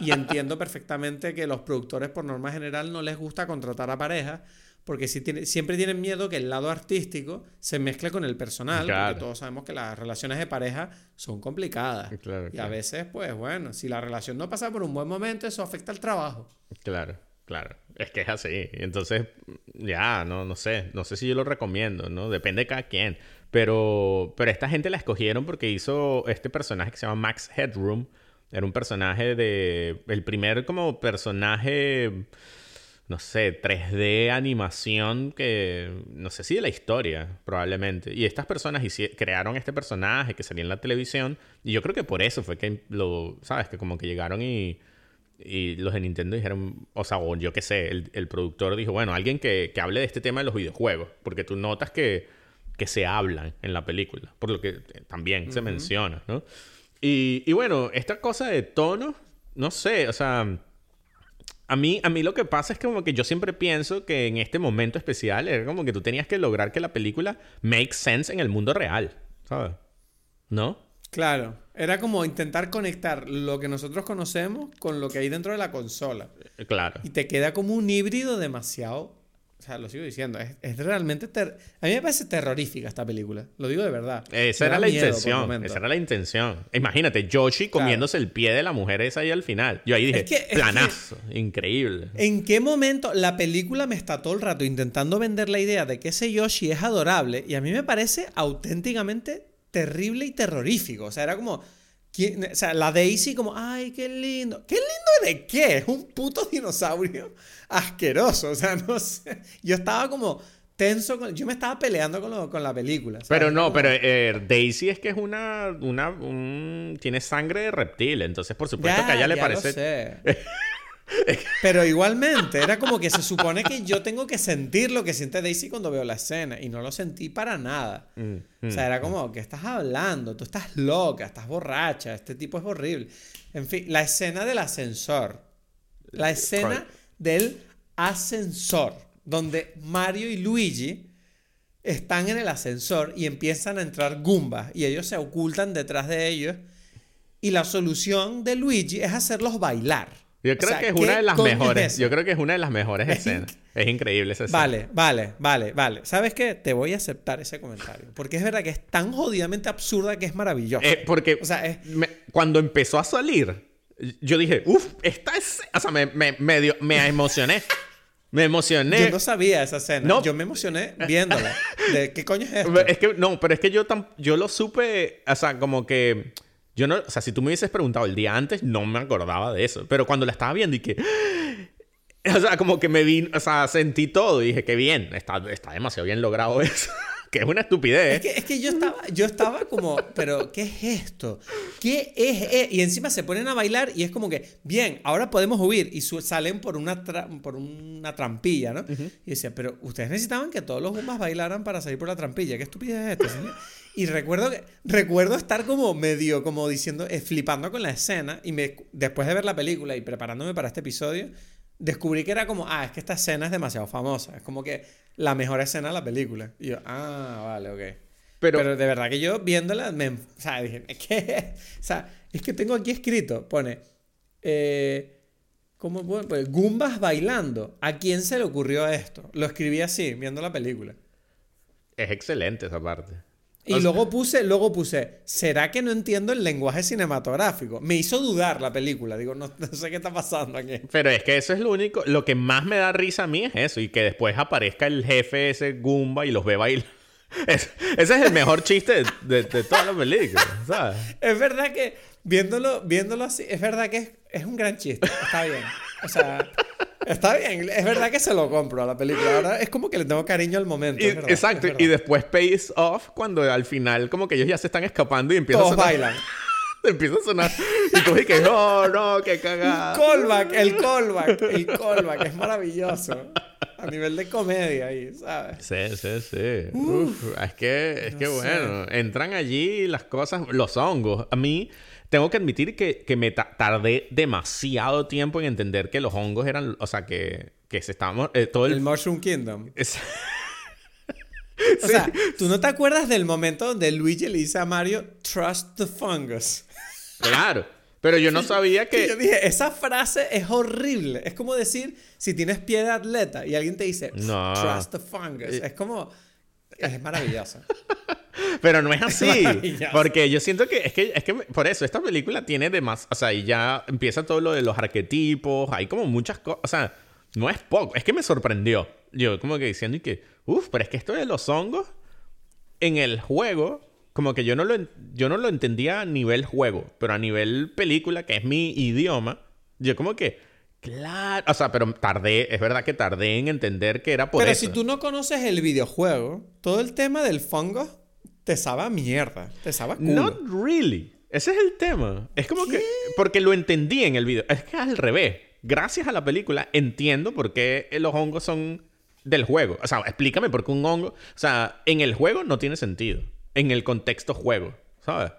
Y entiendo perfectamente que los productores, por norma general, no les gusta contratar a parejas porque si tiene, siempre tienen miedo que el lado artístico se mezcle con el personal, porque todos sabemos que las relaciones de pareja son complicadas. y a veces, pues bueno, si la relación no pasa por un buen momento, eso afecta al trabajo. Claro, claro. Es que es así. Entonces, ya, no, no sé. No sé si yo lo recomiendo, ¿no? Depende de cada quien. Pero, pero esta gente la escogieron porque hizo este personaje que se llama Max Headroom. Era un personaje de... El primer como personaje, no sé, 3D animación que... No sé si de la historia, probablemente. Y estas personas crearon este personaje que salía en la televisión. Y yo creo que por eso fue que lo... ¿Sabes? Que como que llegaron y... Y los de Nintendo dijeron, o sea, o yo qué sé, el, el productor dijo, bueno, alguien que, que hable de este tema de los videojuegos. Porque tú notas que que se hablan en la película, por lo que eh, también se menciona, ¿no? Y, y, bueno, esta cosa de tono, no sé, o sea, a mí, a mí lo que pasa es que como que yo siempre pienso que en este momento especial era como que tú tenías que lograr que la película make sense en el mundo real, ¿sabes? ¿No? Claro, era como intentar conectar lo que nosotros conocemos con lo que hay dentro de la consola. Eh, claro. Y te queda como un híbrido demasiado o sea, lo sigo diciendo, es, realmente... A mí me parece terrorífica esta película, lo digo de verdad. Esa era la intención, esa era la intención. Imagínate, Yoshi comiéndose el pie de la mujer esa ahí al final. Yo ahí dije, planazo, increíble. ¿En qué momento la película me está todo el rato intentando vender la idea de que ese Yoshi es adorable y a mí me parece auténticamente terrible y terrorífico? O sea, era como... O sea, la Daisy como, ay, qué lindo. ¿Qué lindo de qué? Es un puto dinosaurio asqueroso. O sea, no sé. Yo estaba como tenso. Con... Yo me estaba peleando con, con la película. Pero no, pero eh, Daisy es que es una. una Tiene sangre de reptil. Entonces, por supuesto que a ella le parece. Lo sé. Pero igualmente, era como que se supone que yo tengo que sentir lo que siente Daisy cuando veo la escena. Y no lo sentí para nada. Mm, o sea, era mm, como, mm. que estás hablando? Tú estás loca, estás borracha, este tipo es horrible. En fin, la escena del ascensor. La escena del ascensor. Donde Mario y Luigi están en el ascensor y empiezan a entrar Goombas. Y ellos se ocultan detrás de ellos. Y la solución de Luigi es hacerlos bailar. Yo creo que es una de las mejores. Yo creo que es una de las mejores escenas. Es increíble esa escena. Vale, vale, vale, vale. ¿Sabes qué? Te voy a aceptar ese comentario. Porque es verdad que es tan jodidamente absurda que es maravillosa. Eh, porque o sea, cuando empezó a salir, yo dije, uff, esta es. O sea, me, me, me emocioné. Me emocioné. Yo no sabía esa escena. No. Yo me emocioné viéndola. ¿De qué coño es esto? Es que, no, pero es que yo, yo lo supe, o sea, como que yo no, o sea, si tú me hubieses preguntado el día antes, no me acordaba de eso. Pero cuando la estaba viendo y que. O sea, como que me vi, o sea, sentí todo y dije, qué bien, está, está demasiado bien logrado eso. que es una estupidez. Es que, es que, yo, estaba, yo estaba como, pero ¿qué es esto? ¿Qué es? E-? Y encima se ponen a bailar y es como que, bien, ahora podemos huir. Y salen por una, por una trampilla, ¿no? Y decía, pero ustedes necesitaban que todos los Gumbas bailaran para salir por la trampilla. ¿Qué estupidez es esto, señor? Y recuerdo, que, recuerdo estar como medio, como diciendo, eh, flipando con la escena. Y me, después de ver la película y preparándome para este episodio, descubrí que era como, ah, es que esta escena es demasiado famosa. Es como que la mejor escena de la película. Y yo, ah, vale, ok. Pero, de verdad que yo viéndola, me, o sea, dije, es que, o sea, es que tengo aquí escrito, pone, eh, ¿cómo pues, Gumbas bailando. ¿A quién se le ocurrió esto? Lo escribí así, viendo la película. Es excelente esa parte. Y luego puse, luego puse, ¿será que no entiendo el lenguaje cinematográfico? Me hizo dudar la película. Digo, no, sé qué está pasando aquí. Pero es que eso es lo único. Lo que más me da risa a mí es eso. Y que después aparezca el jefe ese Goomba y los ve bailar. ese es el mejor chiste de, toda la película, ¿sabes? Es verdad que, viéndolo, viéndolo así, es verdad que es, es un gran chiste. Está bien. O sea, Está bien, es verdad que se lo compro a la película. Ahora es como que le tengo cariño al momento. exacto, y después pays off cuando al final como que ellos ya se están escapando y empiezan Todos a sonar. bailan. empieza a sonar. Y tú dices, no, no, qué cagada. Callback, el callback, el callback, es maravilloso. A nivel de comedia ahí, ¿sabes? Sí, sí, sí. Uf, es que, es que bueno, entran allí las cosas, los hongos. A mí tengo que admitir que, me tardé demasiado tiempo en entender que los hongos eran, o sea, que, que se estábamos... Eh, todo el... Mushroom Kingdom. O sea, ¿tú no te acuerdas del momento donde Luigi le dice a Mario, trust the fungus? Claro. Pero yo no sabía que... Yo dije, esa frase es horrible. Es como decir, si tienes pie de atleta y alguien te dice, no. trust the fungus. Es como... Es maravilloso. Pero no es así. porque yo siento que es, que es que por eso esta película tiene de más. O sea, y ya empieza todo lo de los arquetipos. Hay como muchas cosas. O sea, no es poco. Es que me sorprendió. Yo como que diciendo y que, uff, pero es que esto de los hongos en el juego, como que yo no lo, yo no lo entendía a nivel juego, pero a nivel película, que es mi idioma, yo como que, claro, o sea, pero tardé, es verdad que tardé en entender que era por eso. Pero si tú no conoces el videojuego, todo el tema del fungo te sabe a mierda. Te sabe a culo. Not really. Ese es el tema. Es como que. Porque lo entendí en el video. Es que al revés. Gracias a la película entiendo por qué los hongos son del juego. O sea, explícame por qué un hongo. O sea, en el juego no tiene sentido. En el contexto juego. ¿Sabes?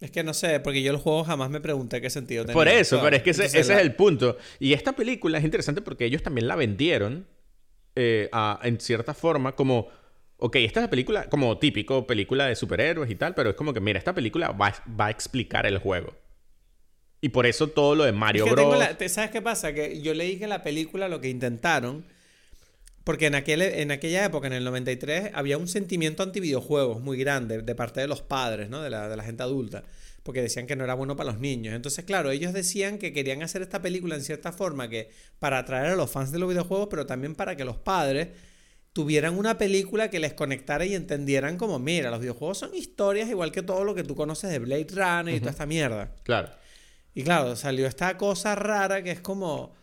Es que no sé, porque yo el juego jamás me pregunté qué sentido tenía. Por eso, pero es que ese, es el punto. Y esta película es interesante porque ellos también la vendieron eh, en cierta forma como ok, esta es la película como típico, película de superhéroes y tal, pero es como que, mira, esta película va, a explicar el juego. Y por eso todo lo de Mario Bros. ¿Sabes qué pasa? Que yo leí que la película lo que intentaron, porque en, aquel, en aquella época, en el 93, había un sentimiento anti-videojuegos muy grande de parte de los padres, ¿no? De la, de la gente adulta. Porque decían que no era bueno para los niños. Entonces, claro, ellos decían que querían hacer esta película en cierta forma que para atraer a los fans de los videojuegos, pero también para que los padres tuvieran una película que les conectara y entendieran como, mira, los videojuegos son historias igual que todo lo que tú conoces de Blade Runner y toda esta mierda. Claro. Y claro, salió esta cosa rara que es como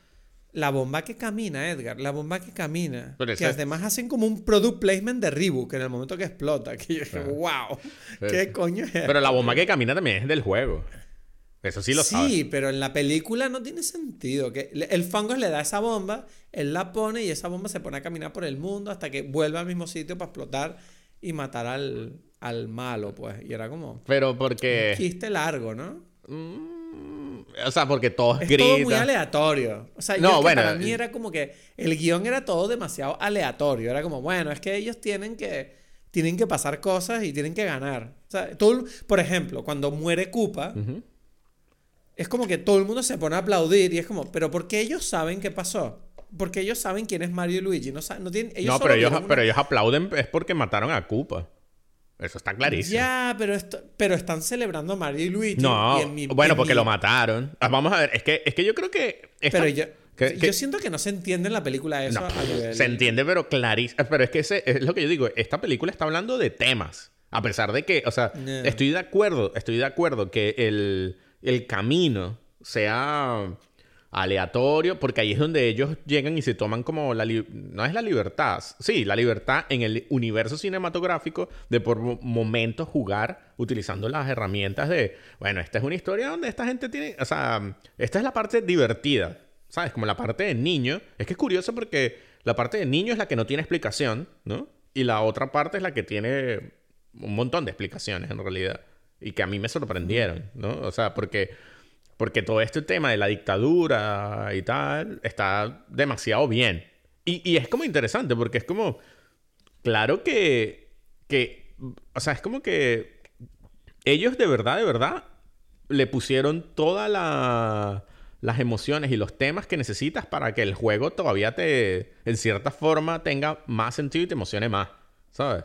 la bomba que camina, Edgar, la bomba que camina. que además hacen como un product placement de Reebok en el momento que explota. Que yo dije, wow, ¿qué coño es? Pero la bomba que camina también es del juego. Eso sí lo Sí, pero en la película no tiene sentido. Que el Fungus le da esa bomba, él la pone y esa bomba se pone a caminar por el mundo hasta que vuelve al mismo sitio para explotar y matar al, al malo, pues. Y era como. Pero porque. Un chiste largo, ¿no? Mm, o sea, porque todos es Todo muy aleatorio. O sea, no, bueno, para mí era como que el guion era todo demasiado aleatorio. Era como, bueno, es que ellos tienen que. Tienen que pasar cosas y tienen que ganar. O sea, todo, por ejemplo, cuando muere Koopa es como que todo el mundo se pone a aplaudir y es como, pero ¿por qué ellos saben qué pasó? Porque ellos saben quién es Mario y Luigi. No, no, tienen, ellos no pero, ellos, pero ellos aplauden es porque mataron a Koopa. Eso está clarísimo. Ya, pero, esto, pero están celebrando a Mario y Luigi. No, bueno, porque lo mataron. Ah, vamos a ver, es que, es que yo creo que... pero yo, yo siento que no se entiende en la película eso. Se entiende, pero clarísimo. Pero es que ese, es lo que yo digo. Esta película está hablando de temas. A pesar de que, o sea, estoy de acuerdo, estoy de acuerdo que el el camino sea aleatorio, porque ahí es donde ellos llegan y se toman como la... No es la libertad, sí, la libertad en el universo cinematográfico de por momentos jugar utilizando las herramientas de, bueno, esta es una historia donde esta gente tiene, o sea, esta es la parte divertida, ¿sabes? Como la parte de niño. Es que es curioso porque la parte de niño es la que no tiene explicación, ¿no? Y la otra parte es la que tiene un montón de explicaciones en realidad y que a mí me sorprendieron, ¿no? O sea, porque, porque todo este tema de la dictadura y tal está demasiado bien. Y, es como interesante porque es como, claro que, que, o sea, es como que ellos de verdad, de verdad, le pusieron todas las emociones y los temas que necesitas para que el juego todavía te, en cierta forma, tenga más sentido y te emocione más, ¿sabes?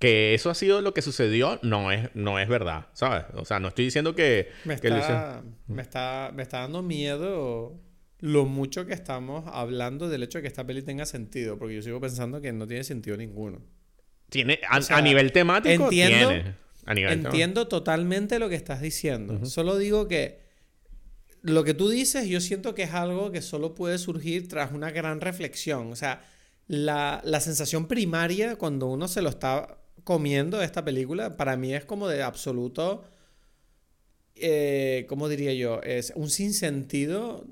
Que eso ha sido lo que sucedió, no es, no es verdad, ¿sabes? O sea, no estoy diciendo que... Me está, me está, me está dando miedo lo mucho que estamos hablando del hecho de que esta peli tenga sentido, porque yo sigo pensando que no tiene sentido ninguno. Tiene, a, nivel temático, entiendo, tiene. entiendo totalmente lo que estás diciendo. Solo digo que lo que tú dices, yo siento que es algo que solo puede surgir tras una gran reflexión. O sea, la, la sensación primaria cuando uno se lo está comiendo esta película, para mí es como de absoluto. Eh, ¿Cómo diría yo? Es un sinsentido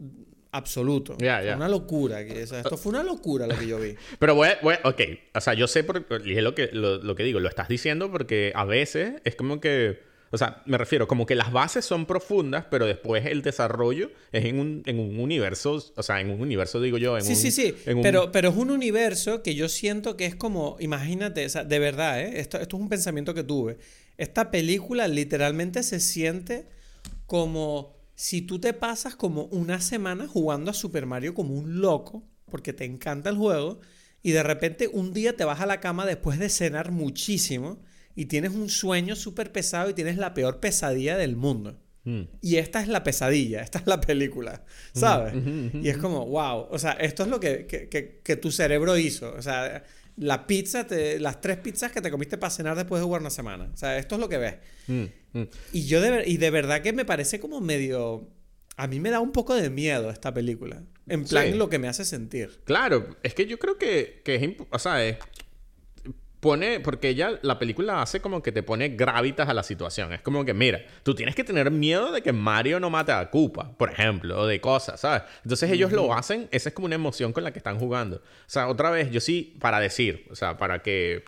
absoluto. Una locura. esto fue una locura lo que yo vi. Pero voy, ok, o sea, yo sé por, es lo que, lo, que digo, lo estás diciendo porque a veces es como que, o sea, me refiero, como que las bases son profundas, pero después el desarrollo es en un, en un universo, o sea, en un universo digo yo, en sí, un... Sí, sí, sí, pero, pero es un universo que yo siento que es como, imagínate, o sea, de verdad, ¿eh? esto, esto es un pensamiento que tuve. Esta película literalmente se siente como si tú te pasas como una semana jugando a Super Mario como un loco, porque te encanta el juego, y de repente un día te vas a la cama después de cenar muchísimo y tienes un sueño súper pesado y tienes la peor pesadilla del mundo. Mm. Y esta es la pesadilla, esta es la película, ¿sabes? y es como, wow, o sea, esto es lo que, que, tu cerebro hizo. O sea, la pizza, las tres pizzas que te comiste para cenar después de jugar una semana. O sea, esto es lo que ves. Mm. Mm. Y yo de, y de verdad que me parece como medio... A mí me da un poco de miedo esta película. En plan, lo que me hace sentir. Claro, es que yo creo que, que es... O sea, es, pone, porque ella, la película hace como que te pone gravitas a la situación. Es como que, mira, tú tienes que tener miedo de que Mario no mate a Koopa, por ejemplo, o de cosas, ¿sabes? Entonces ellos lo hacen, esa es como una emoción con la que están jugando. O sea, otra vez, yo sí, para decir, o sea, para que,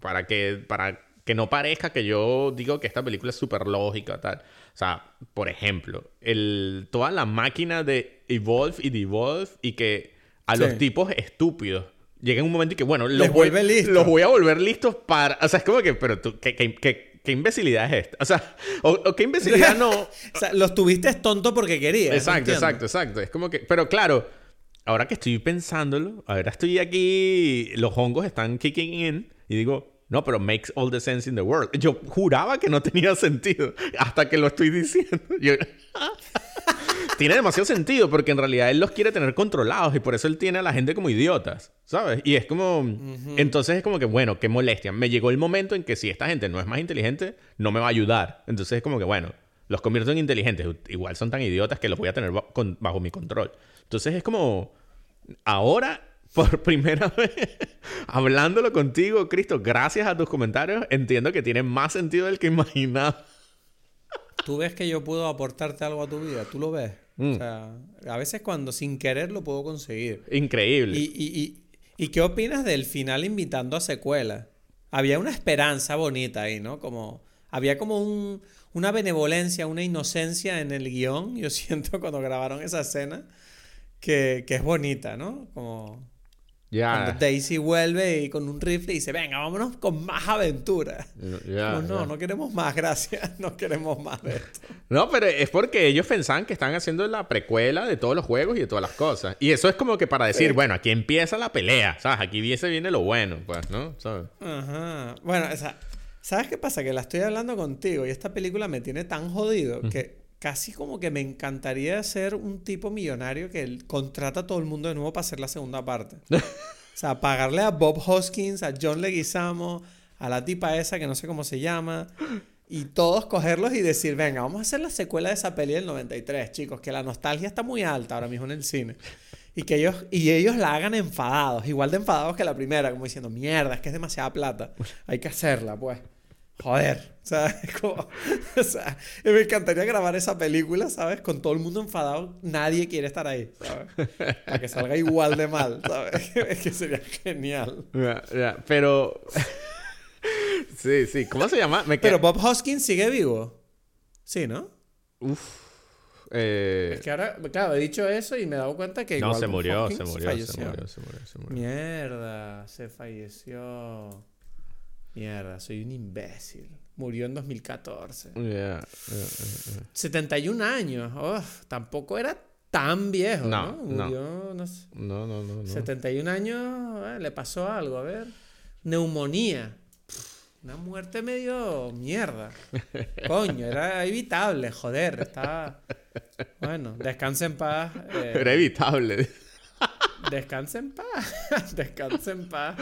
para que, para que no parezca que yo digo que esta película es súper lógica, tal. O sea, por ejemplo, el, toda la máquina de Evolve y Devolve y que a los tipos estúpidos llega un momento y que, bueno, los, voy, los voy a volver listos para... O sea, es como que, pero tú, ¿qué, qué, qué, imbecilidad es esta? O sea, o, qué imbecilidad no... o sea, los tuviste tonto porque querías. Exacto, exacto, exacto. Es como que... Pero claro, ahora que estoy pensándolo, ahora estoy aquí, los hongos están kicking in y digo, no, pero makes all the sense in the world. Yo juraba que no tenía sentido hasta que lo estoy diciendo. tiene demasiado sentido porque en realidad él los quiere tener controlados y por eso él tiene a la gente como idiotas, ¿sabes? Y es como... Entonces es como que, bueno, qué molestia. Me llegó el momento en que si esta gente no es más inteligente, no me va a ayudar. Entonces es como que, bueno, los convierto en inteligentes. Igual son tan idiotas que los voy a tener bajo mi control. Entonces es como... Ahora por primera vez hablándolo contigo, Cristo, gracias a tus comentarios, entiendo que tiene más sentido del que imaginaba. Tú ves que yo puedo aportarte algo a tu vida, tú lo ves. O mm. sea, a veces cuando sin querer lo puedo conseguir. Increíble. Y, y, y, qué opinas del final invitando a secuela? Había una esperanza bonita ahí, ¿no? Como había como un, una benevolencia, una inocencia en el guion, yo siento cuando grabaron esa escena, que, que es bonita, ¿no? Como cuando Daisy vuelve y con un rifle y dice, venga, vámonos con más aventura. no, no, no queremos más, gracias. No queremos más de esto. No, pero es porque ellos pensaban que están haciendo la precuela de todos los juegos y de todas las cosas. Y eso es como que para decir, bueno, aquí empieza la pelea, ¿sabes? Aquí viene, viene lo bueno, pues, ¿no? ¿Sabes? Ajá. Bueno, ¿sabes qué pasa? Que la estoy hablando contigo y esta película me tiene tan jodido que casi como que me encantaría ser un tipo millonario que contrata a todo el mundo de nuevo para hacer la segunda parte. o sea, pagarle a Bob Hoskins, a John Leguizamo, a la tipa esa que no sé cómo se llama, y todos cogerlos y decir, venga, vamos a hacer la secuela de esa peli del 93, chicos, que la nostalgia está muy alta ahora mismo en el cine. Y que ellos, y ellos la hagan enfadados, igual de enfadados que la primera, como diciendo, mierda, es que es demasiada plata, hay que hacerla, pues. Joder, o sea, como, o sea, me encantaría grabar esa película, ¿sabes? Con todo el mundo enfadado, nadie quiere estar ahí, ¿sabes? Para que salga igual de mal, ¿sabes? Es que sería genial. pero... sí, sí, ¿cómo se llama? Pero Bob Hoskins sigue vivo. Sí, ¿no? Uf. Eh... Es que ahora, claro, he dicho eso y me he dado cuenta que. No, se murió, se murió, se murió, se murió, se murió. Mierda, se falleció. Mierda, soy un imbécil. Murió en 2014. 71 años. Oh, tampoco era tan viejo, ¿no? Murió, no. sé. No, no, no, 71 años, eh, le pasó algo, a ver. Neumonía. Una muerte medio mierda. Coño, era evitable, joder. Estaba. Bueno, descansa en paz. Eh, era evitable. Descansa en paz. descansa en paz.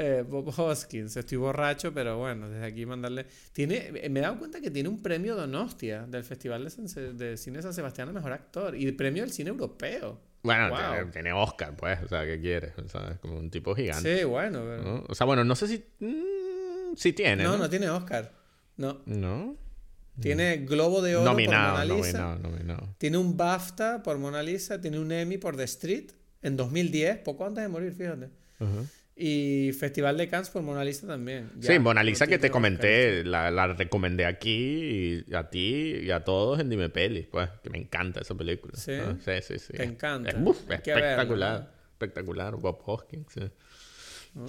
Eh, Bob Hoskins, estoy borracho, pero bueno, desde aquí mandarle. Tiene, me he dado cuenta que tiene un premio Donostia del Festival de, de Cine San Sebastián a Mejor Actor y el premio del cine europeo. Bueno, tiene, Oscar, pues, o sea, ¿qué quieres? O sea, es como un tipo gigante. Sí, bueno. O sea, bueno, no sé si. Mm, si tiene. No, no, tiene Oscar. No. No. Tiene Globo de Oro nominado, por Mona Lisa. Nominado, nominado. Tiene un BAFTA por Mona Lisa. Tiene un Emmy por The Street en 2010, poco antes de morir, fíjate. Y Festival de Cannes por Mona Lisa también. sí, Mona Lisa que te comenté, la, la, recomendé aquí y a ti y a todos en Dime Peli, pues, que me encanta esa película. Sí, sí, sí, sí. Te encanta. Es, espectacular, espectacular. Bob Hoskins, sí.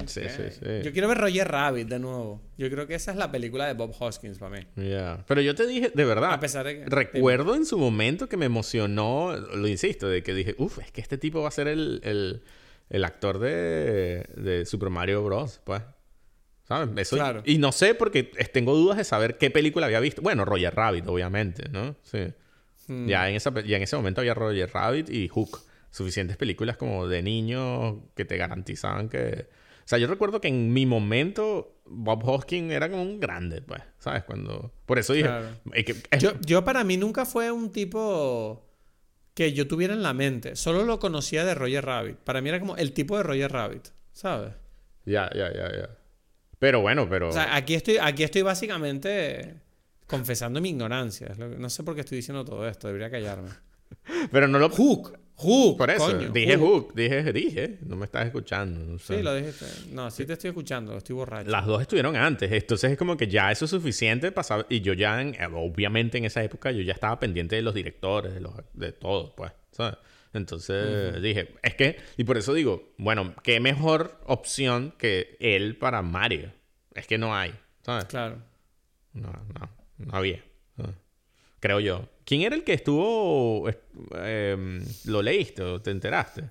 Sí, sí, sí. Yo quiero ver Roger Rabbit de nuevo. Yo creo que esa es la película de Bob Hoskins para mí. Ya. Pero yo te dije, de verdad. A pesar de que. Recuerdo en su momento que me emocionó, lo insisto, de que dije, uff, es que este tipo va a ser el, el el actor de, de Super Mario Bros. Pues. ¿Sabes? Eso, claro. Y no sé porque tengo dudas de saber qué película había visto. Bueno, Roger Rabbit, obviamente, ¿no? Sí. Hmm. Ya, en esa, ya en ese momento había Roger Rabbit y Hook. Suficientes películas como de niño que te garantizaban que... O sea, yo recuerdo que en mi momento Bob Hoskins era como un grande, pues, ¿sabes? Cuando... Por eso dije... Yo, yo para mí nunca fue un tipo que yo tuviera en la mente. Solo lo conocía de Roger Rabbit. Para mí era como el tipo de Roger Rabbit, ¿sabes? Ya, ya, ya, ya. Pero bueno, pero... O sea, aquí estoy, aquí estoy básicamente confesando mi ignorancia. No sé por qué estoy diciendo todo esto. Debería callarme. pero no lo... Hook. Hook. Por eso, dije Hook. Dije, dije, no me estás escuchando. Sí, lo dijiste. No, sí te estoy escuchando, estoy borracho. Las dos estuvieron antes, entonces es como que ya eso es suficiente para Y yo ya, obviamente en esa época, yo ya estaba pendiente de los directores, de, los, de todo, pues, ¿sabes? Entonces dije, es que, y por eso digo, bueno, qué mejor opción que él para Mario. Es que no hay, ¿sabes? Claro. No, no, no había. Creo yo. ¿Quién era el que estuvo... Em, ¿Lo leíste o te enteraste?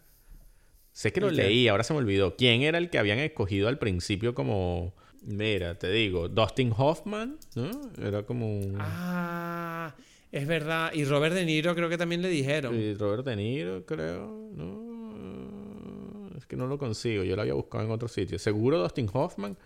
Sé que lo leí, ahora se me olvidó. ¿Quién era el que habían escogido al principio como... Mira, te digo, Dustin Hoffman, ¿no? Era como un... Ah, es verdad. Y Robert De Niro creo que también le dijeron. Y Robert De Niro, creo, ¿no? Es que no lo consigo. Yo lo había buscado en otro sitio. Seguro Dustin Hoffman.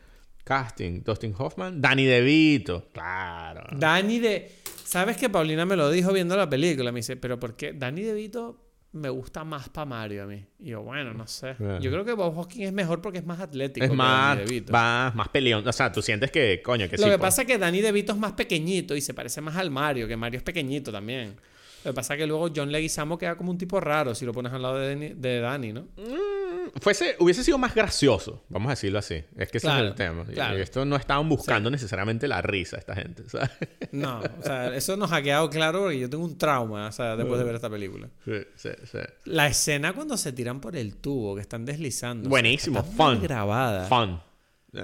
Casting, Dustin Hoffman. Danny DeVito, claro. Danny de... ¿Sabes que Paulina me lo dijo viendo la película? Me dice, pero ¿por qué Danny DeVito me gusta más para Mario a mí? Y yo, bueno, no sé. Yo creo que Bob Hoskins es mejor porque es más atlético. Es más, más, más peleón. O sea, tú sientes que, coño, que Lo que pasa es que Danny DeVito es más pequeñito y se parece más al Mario, que Mario es pequeñito también. Lo que pasa es que luego John Leguizamo queda como un tipo raro si lo pones al lado de Danny, de Danny ¿no? Mm, fuese, hubiese sido más gracioso, vamos a decirlo así. Es que ese es el tema. esto no estaban buscando necesariamente la risa esta gente, ¿sabes? No, o sea, eso nos ha quedado claro porque yo tengo un trauma, o sea, después de ver esta película. Sí, sí, sí. La escena cuando se tiran por el tubo, que están deslizando. Buenísimo, fun. grabada. Fun.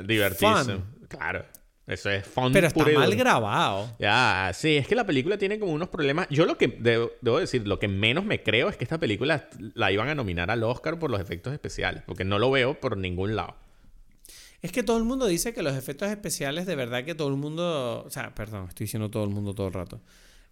Divertirse. Claro. Eso es fun Pero está mal grabado. Ya, sí, es que la película tiene como unos problemas. Yo lo que debo, decir, lo que menos me creo es que esta película la iban a nominar al Oscar por los efectos especiales, porque no lo veo por ningún lado. Es que todo el mundo dice que los efectos especiales, de verdad que todo el mundo. O sea, perdón, estoy diciendo todo el mundo todo el rato.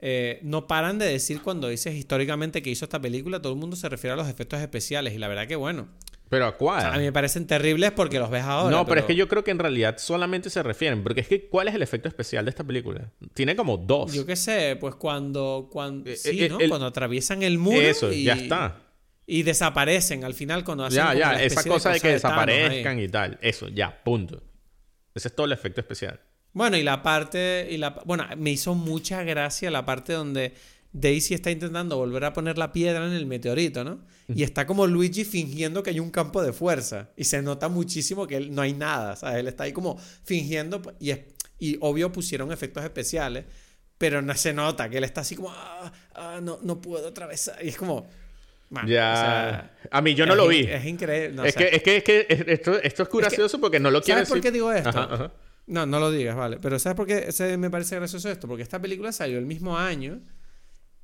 Eh, no paran de decir cuando dices históricamente que hizo esta película, todo el mundo se refiere a los efectos especiales. Y la verdad que bueno. ¿Pero a cuál? a mí me parecen terribles porque los ves ahora. No, pero... es que yo creo que en realidad solamente se refieren. Porque es que, ¿cuál es el efecto especial de esta película? Tiene como dos. Yo qué sé, pues cuando. cuando eh, sí, eh, ¿no? Cuando atraviesan el muro. Eso, ya está. Y desaparecen al final cuando hacen. Ya, ya, esa cosa de, que desaparezcan y tal. Eso, ya, punto. Ese es todo el efecto especial. Bueno, y la parte. Y la, bueno, me hizo mucha gracia la parte donde Daisy está intentando volver a poner la piedra en el meteorito, ¿no? Y está como Luigi fingiendo que hay un campo de fuerza. Y se nota muchísimo que él, no hay nada, ¿sabes? Él está ahí como fingiendo. Y, y obvio pusieron efectos especiales, pero no se nota que él está así como, ah, ah no, no puedo atravesar. Y es como. ya. a mí yo no lo vi. Es increíble. es, que, es, que, es, que, esto, esto es gracioso porque no lo quiero ¿Sabes por qué digo esto? No, no lo digas, vale. Pero ¿sabes por qué me parece gracioso esto? Porque esta película salió el mismo año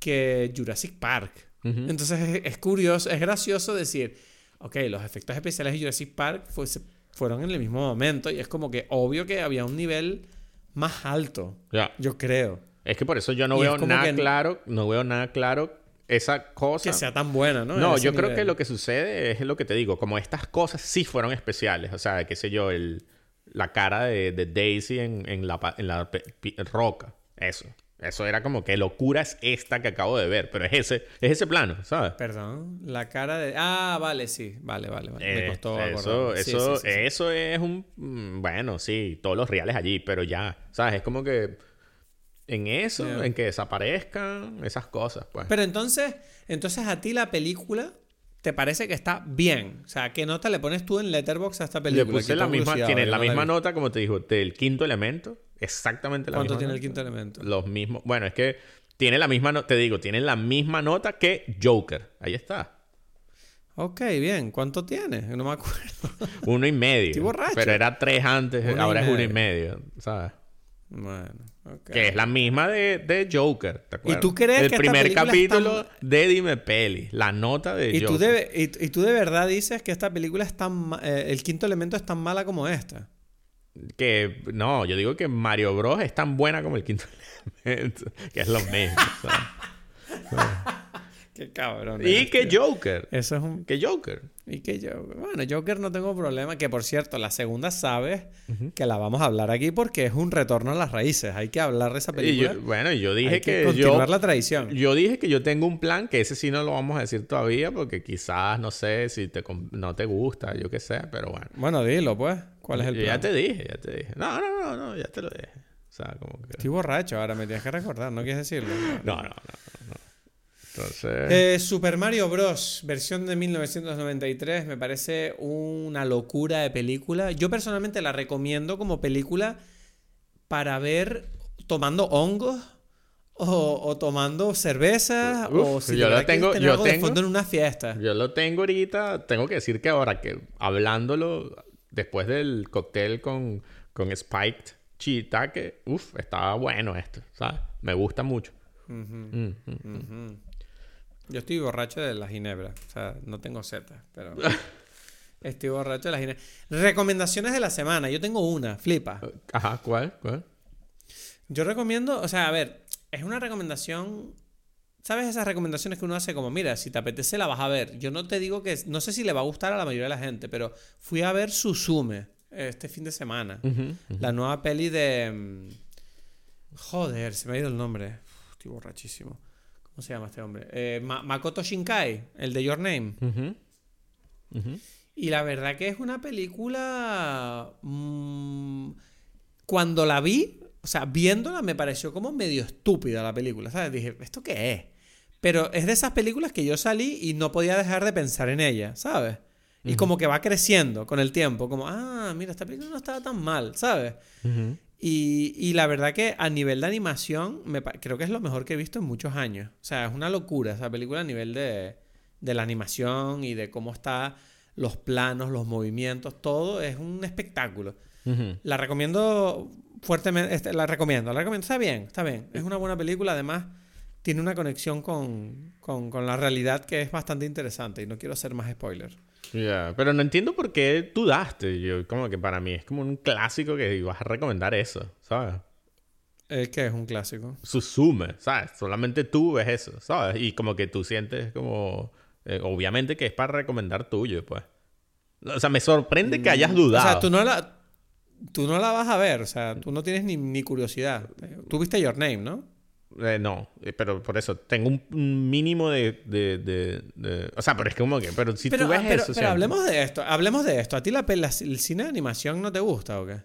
que Jurassic Park. Entonces es, curioso, es gracioso decir, ok, los efectos especiales de Jurassic Park fueron en el mismo momento y es como que obvio que había un nivel más alto. Ya. Yo creo. Es que por eso yo no Y veo nada que- claro, no veo nada claro esa cosa. Que sea tan buena, ¿no? No, yo creo que lo que sucede es lo que te digo, como estas cosas sí fueron especiales, o sea, qué sé yo, el, la cara de, de Daisy en, en la, en la roca, eso. Eso era como que locura es esta que acabo de ver, pero es ese, es ese plano, ¿sabes? Perdón, la cara de... Ah, vale, sí, vale, vale, vale. Me Eh, costó eso, eso, sí, sí, sí. eso es un... mm, Bueno, sí, todos los reales allí, pero ya, ¿sabes? Es como que en eso, Yeah. en que desaparezcan esas cosas, pues. Pero entonces, entonces a ti la película te parece que está bien. O sea, ¿qué nota le pones tú en Letterboxd a esta Le película? puse Que la misma, tiene la misma nota, como te dijo, del quinto elemento. Exactamente la ¿Cuánto misma tiene el quinto elemento? Los mismos. Bueno, es que tiene la misma nota, te digo, tiene la misma nota que Joker. Ahí está. Ok, bien. ¿Cuánto tiene? No me acuerdo. Uno y medio. Estoy borracho. Pero era tres antes, Uno y ahora es uno y medio. ¿sabes? bueno, ok. Que es la misma de, de Joker, ¿te acuerdas? tú crees El que esta primer película capítulo está- de Dime Peli. La nota de ¿Y tú, Joker. de, y, y tú de verdad dices que esta película es tan... eh, el quinto elemento es tan mala como esta. Que, no, yo digo que Mario Bros. es tan buena como el quinto elemento. que es lo mismo. Qué cabrón. Y que tío. Joker. Eso es un... Que Joker. Y que yo... Bueno, Joker no tengo problema. Que por cierto, la segunda sabes que la vamos a hablar aquí porque es un retorno a las raíces. Hay que hablar de esa Y película. yo, bueno, yo dije Hay que, que, continuar yo, la tradición. yo dije que yo tengo un plan que ese sí no lo vamos a decir todavía porque quizás no sé si te no te gusta, yo qué sé, pero bueno. Bueno, dilo pues. ¿Cuál es el plan? ya te dije, ya te dije. No, no, no, no, ya te lo dije. O sea, como que Estoy borracho ahora, me tienes que recordar, ¿no quieres decirlo? No, no, no. Entonces, Eh, Super Mario Bros. versión de 1993 me parece una locura de película. Yo personalmente la recomiendo como película para ver tomando hongos o, o tomando cerveza Uf, o si yo quieres tengo- yo algo de tengo- fondo en una fiesta. yo lo tengo ahorita, tengo que decir que ahora que hablándolo después del cóctel con con Spiked Shiitake, uff, estaba bueno esto, ¿sabes? Me gusta mucho. Mm, mm. ujú. Yo estoy borracho de la ginebra, o sea, no tengo seta, pero estoy borracho de la ginebra. Recomendaciones de la semana, yo tengo una, flipa. Ajá, ¿cuál? ¿Cuál? Yo recomiendo, o sea, a ver, es una recomendación. ¿Sabes esas recomendaciones que uno hace como, mira, si te apetece la vas a ver? Yo no te digo que, no sé si le va a gustar a la mayoría de la gente, pero fui a ver Susume este fin de semana. La nueva peli de... mm, Joder, se me ha ido el nombre. Uf, estoy borrachísimo. ¿Cómo se llama este hombre? Eh, Ma- Makoto Shinkai, el de Your Name. Y la verdad que es una película... mm, cuando la vi, o sea, viéndola me pareció como medio estúpida la película, ¿sabes? Dije, ¿esto qué es? Pero es de esas películas que yo salí y no podía dejar de pensar en ella, ¿sabes? Y como que va creciendo con el tiempo, como, ah, mira, esta película no estaba tan mal, ¿sabes? Y, y la verdad que a nivel de animación, me creo que es lo mejor que he visto en muchos años. O sea, es una locura esa película a nivel de, de la animación y de cómo está los planos, los movimientos, todo es un espectáculo. La recomiendo fuertemente, este, la recomiendo, la recomiendo, está bien, está bien. Es una buena película, además tiene una conexión con, con, con la realidad que es bastante interesante y no quiero hacer más spoilers. Ya, Pero no entiendo por qué dudaste. Yo, como que para mí es como un clásico que ibas a recomendar eso, ¿sabes? Es que es un clásico. Susume, ¿sabes? Solamente tú ves eso, ¿sabes? Y como que tú sientes como... eh, obviamente que es para recomendar tuyo, pues. O sea, me sorprende que hayas O dudado. sea, tú no la, tú no la vas a ver, o sea, tú no tienes ni, ni curiosidad. Tú viste Your Name, ¿no? Eh, no, eh, pero por eso tengo un, mínimo de, de, de- de- O sea, pero es como que... Pero si pero tú ves ah, pero- eso... pero hablemos de esto, hablemos de esto. ¿A ti la, el cine de animación no te gusta o qué?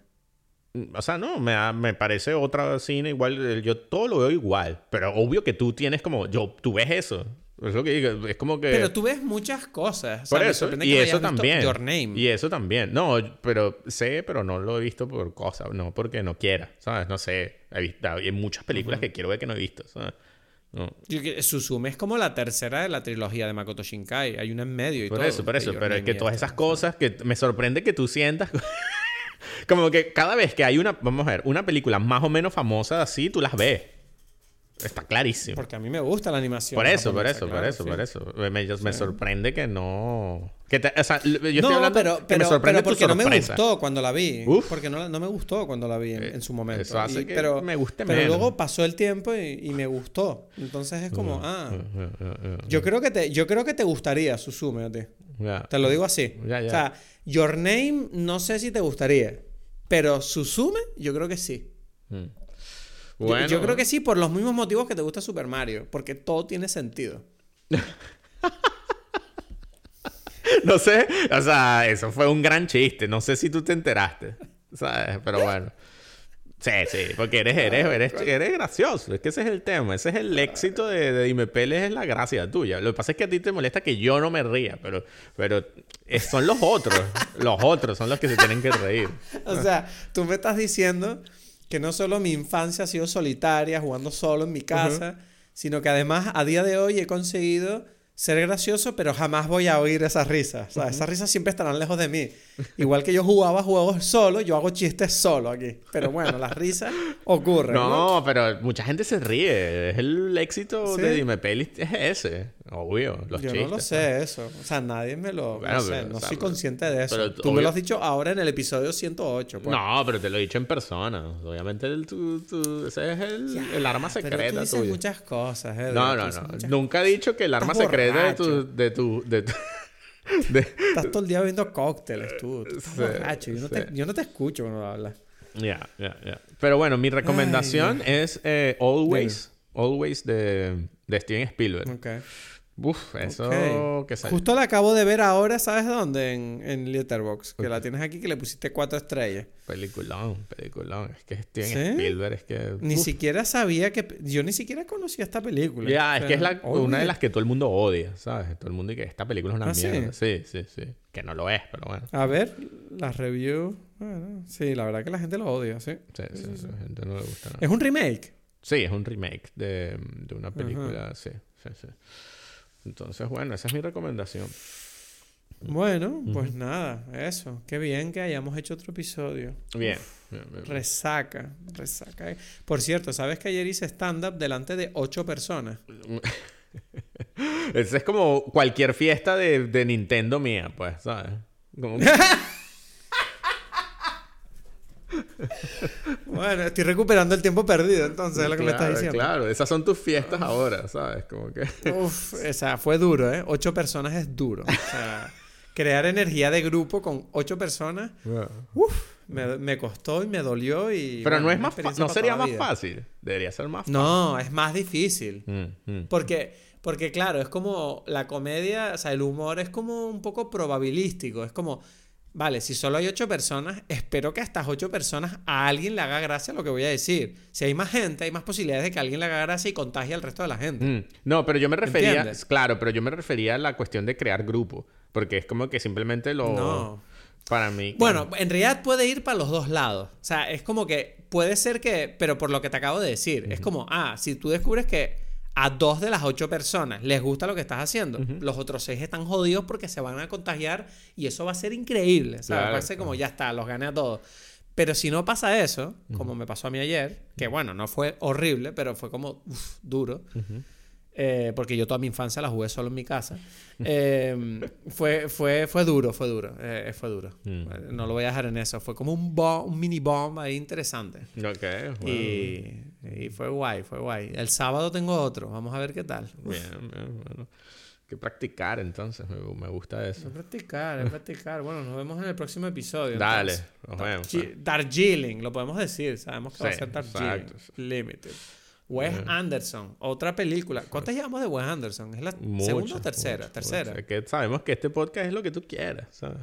O sea, no, me, me parece otra cine igual. Yo todo lo veo igual. Pero obvio que tú tienes como... Yo, tú ves eso. Es lo que digo. Es como que... Pero tú ves muchas cosas. O sea, Por me eso, sorprende y que eso también. Your Name. Y eso también. No, pero sé, pero no lo he visto por cosas, no porque no quiera, ¿sabes? No sé. He visto, hay muchas películas que quiero ver que no he visto, ¿sabes? No. Suzume es como la tercera de la trilogía de Makoto Shinkai. Hay una en medio y Por todo. eso, por eso. Pero es que todas esas cosas que me sorprende que tú sientas. como que cada vez que hay una, vamos a ver, una película más o menos famosa así, tú las ves. Está clarísimo. Porque a mí me gusta la animación. Por eso, por eso, por eso, sí. por eso. Me, me sorprende que no. Que te- o sea, yo estoy no, hablando pero, que pero, me sorprende pero tu porque no me gustó cuando la vi. Uf. Porque no, no me gustó cuando la vi en, Eh, en su momento. eso hace Y- que pero, me guste Pero menos. luego pasó el tiempo y, y me gustó. Entonces es como, ah. Eh, eh, eh, eh, Yo creo que te, yo creo que te gustaría Susume a ti. ya. Te lo digo así. Ya, ya. O sea, Your Name no sé si te gustaría. Pero Susume, yo creo que sí. Mm. Yo- Bueno, yo, creo que sí por los mismos motivos que te gusta Super Mario. Porque todo tiene sentido. No sé, o sea, eso fue un gran chiste. No sé si tú te enteraste, ¿sabes? Pero bueno. Sí, sí, porque eres, eres, eres, eres gracioso. Es que ese es el tema. Ese es el éxito de, de Dime Peles, es la gracia tuya. Lo que pasa es que a ti te molesta que yo no me ría, pero, pero eh, son los otros. Los otros son los que se tienen que reír. O sea, tú me estás diciendo que no solo mi infancia ha sido solitaria, jugando solo en mi casa, sino que además a día de hoy he conseguido ser gracioso, pero jamás voy a oír esas risas. O sea, esas risas siempre estarán lejos de mí. Igual que yo jugaba juegos solo, yo hago chistes solo aquí. Pero bueno, las risas ocurren. ¿no? No, pero mucha gente se ríe. Es el éxito ¿Sí? de Dime Pelis, es ese. Obvio, los yo chistes. no lo sé eso. O sea, nadie me lo... Bueno, no sé, pero, no o sea, soy consciente de eso. pero Tú obvio- me lo has dicho ahora en el episodio 108. pues. No, pero te lo he dicho en persona. Obviamente el, tu, tu- ese es el, el arma Pero tú secreta dices tuya. muchas cosas, No, tú no, no. Nunca he dicho que el arma secreta de borracho. tu, de tu, de tu, de- Estás todo el día bebiendo cócteles, tú. Tú estás Sí, borracho. Yo no, te, yo no te escucho cuando hablas. Ya, ya, ya. Pero bueno, mi recomendación es eh, Always. Always de, de Steven Spielberg. Ok. Uf, eso Ok. que salió. Justo la acabo de ver ahora, ¿sabes dónde? En, en Letterboxd. Que la tienes aquí, que le pusiste cuatro estrellas. Peliculón, peliculón. Es que Steven ¿Sí? Spielberg es que... Ni uf. siquiera sabía que... Yo ni siquiera conocía esta película. Ya, O es que es la- una de las que todo el mundo odia, ¿sabes? Todo el mundo dice que esta película es una ¿Ah, mierda. Sí, sí, sí. Que no lo es, pero bueno. A ver, las reviews... Bueno, sí, la verdad que la gente lo odia, sí. Sí, sí, sí. A la gente no le gusta nada. Es un remake. Sí, es un remake de, de una película, sí, sí, sí. Entonces, bueno, esa es mi recomendación. Bueno, pues nada, eso. Qué bien que hayamos hecho otro episodio. Bien. bien, bien, bien. Resaca, resaca. Por cierto, ¿sabes que ayer hice stand-up delante de ocho personas? Esa es como cualquier fiesta de, de Nintendo mía, pues, ¿sabes? Como... Bueno, estoy recuperando el tiempo perdido, entonces es lo que me estás diciendo. Claro, esas son tus fiestas ahora, ¿sabes? Como que... Uf, o sea, fue duro, ¿eh? Ocho personas es duro. O sea, crear energía de grupo con ocho personas, uf, me, me costó y me dolió y... Pero bueno, no es más no sería más vida. fácil. Debería ser más fácil. No, es más difícil. Mm, mm. Porque, porque claro, es como la comedia, o sea, el humor es como un poco probabilístico. Es como, vale, si solo hay ocho personas, espero que a estas ocho personas a alguien le haga gracia lo que voy a decir. Si hay más gente, hay más posibilidades de que alguien le haga gracia y contagie al resto de la gente. Mm. No, pero yo me refería, ¿Entiendes? claro, pero yo me refería a la cuestión de crear grupo, porque es como que simplemente lo No. para mí. Bueno, en realidad puede ir para los dos lados. O sea, es como que puede ser que, pero por lo que te acabo de decir, es como, ah, si tú descubres que a dos de las ocho personas les gusta lo que estás haciendo, los otros seis están jodidos porque se van a contagiar y eso va a ser increíble. ¿sabes? Claro, va a ser como, ya está, los gané a todos. Pero si no pasa eso, como me pasó a mí ayer, que bueno, no fue horrible, pero fue como uf, duro. eh, porque yo toda mi infancia la jugué solo en mi casa. eh, fue, fue, fue duro, fue duro. eh, fue duro. Mm. No lo voy a dejar en eso. Fue como un, bo- un mini bomb ahí interesante. Ok, bueno. Y, y fue guay, fue guay. El sábado tengo otro. Vamos a ver qué tal. Bien, bien, bueno. Que practicar entonces, me, me gusta Es eso. practicar, es practicar. Bueno, nos vemos en el próximo episodio. Dale, entonces. nos vemos. Darji- Darjeeling, lo podemos decir. Sabemos que va a ser Darjeeling exacto. Limited. Wes Anderson, otra película. ¿Cuántas llevamos de Wes Anderson? ¿Es la segunda o tercera? tercera. Es que sabemos que este podcast es lo que tú quieras, ¿sabes?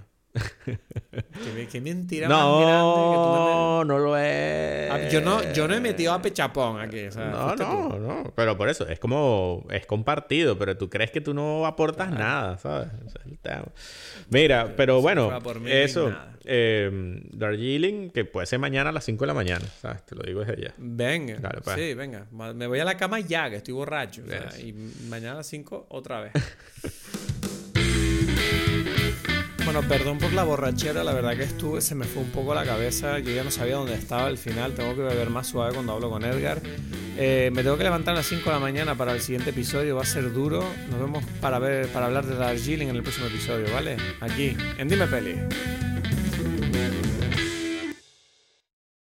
Qué, qué mentira más grande que tú me- No, no lo es. Ah, Yo no, yo no he metido a Pechapón aquí. o sea, No, fuiste tú. no, no. Pero por eso, es como, es compartido, pero tú crees que tú no aportas nada, ¿sabes? El tema. Mira, pero bueno, eso, eh, Darjeeling, que puede ser mañana a las 5 de la mañana, ¿sabes? Te lo digo desde ya. Venga. Dale, pues. Sí, venga. Me voy a la cama ya, que estoy borracho. o sea, y mañana a las 5 otra vez. bueno, perdón por la borrachera, la verdad que estuve, se me fue un poco la cabeza, yo ya no sabía dónde estaba al final, tengo que beber más suave cuando hablo con Edgar. Eh, me tengo que levantar a las 5 de la mañana para el siguiente episodio, va a ser duro. Nos vemos para ver, para hablar de Darjeeling en el próximo episodio, ¿vale? Aquí, en Dime Peli.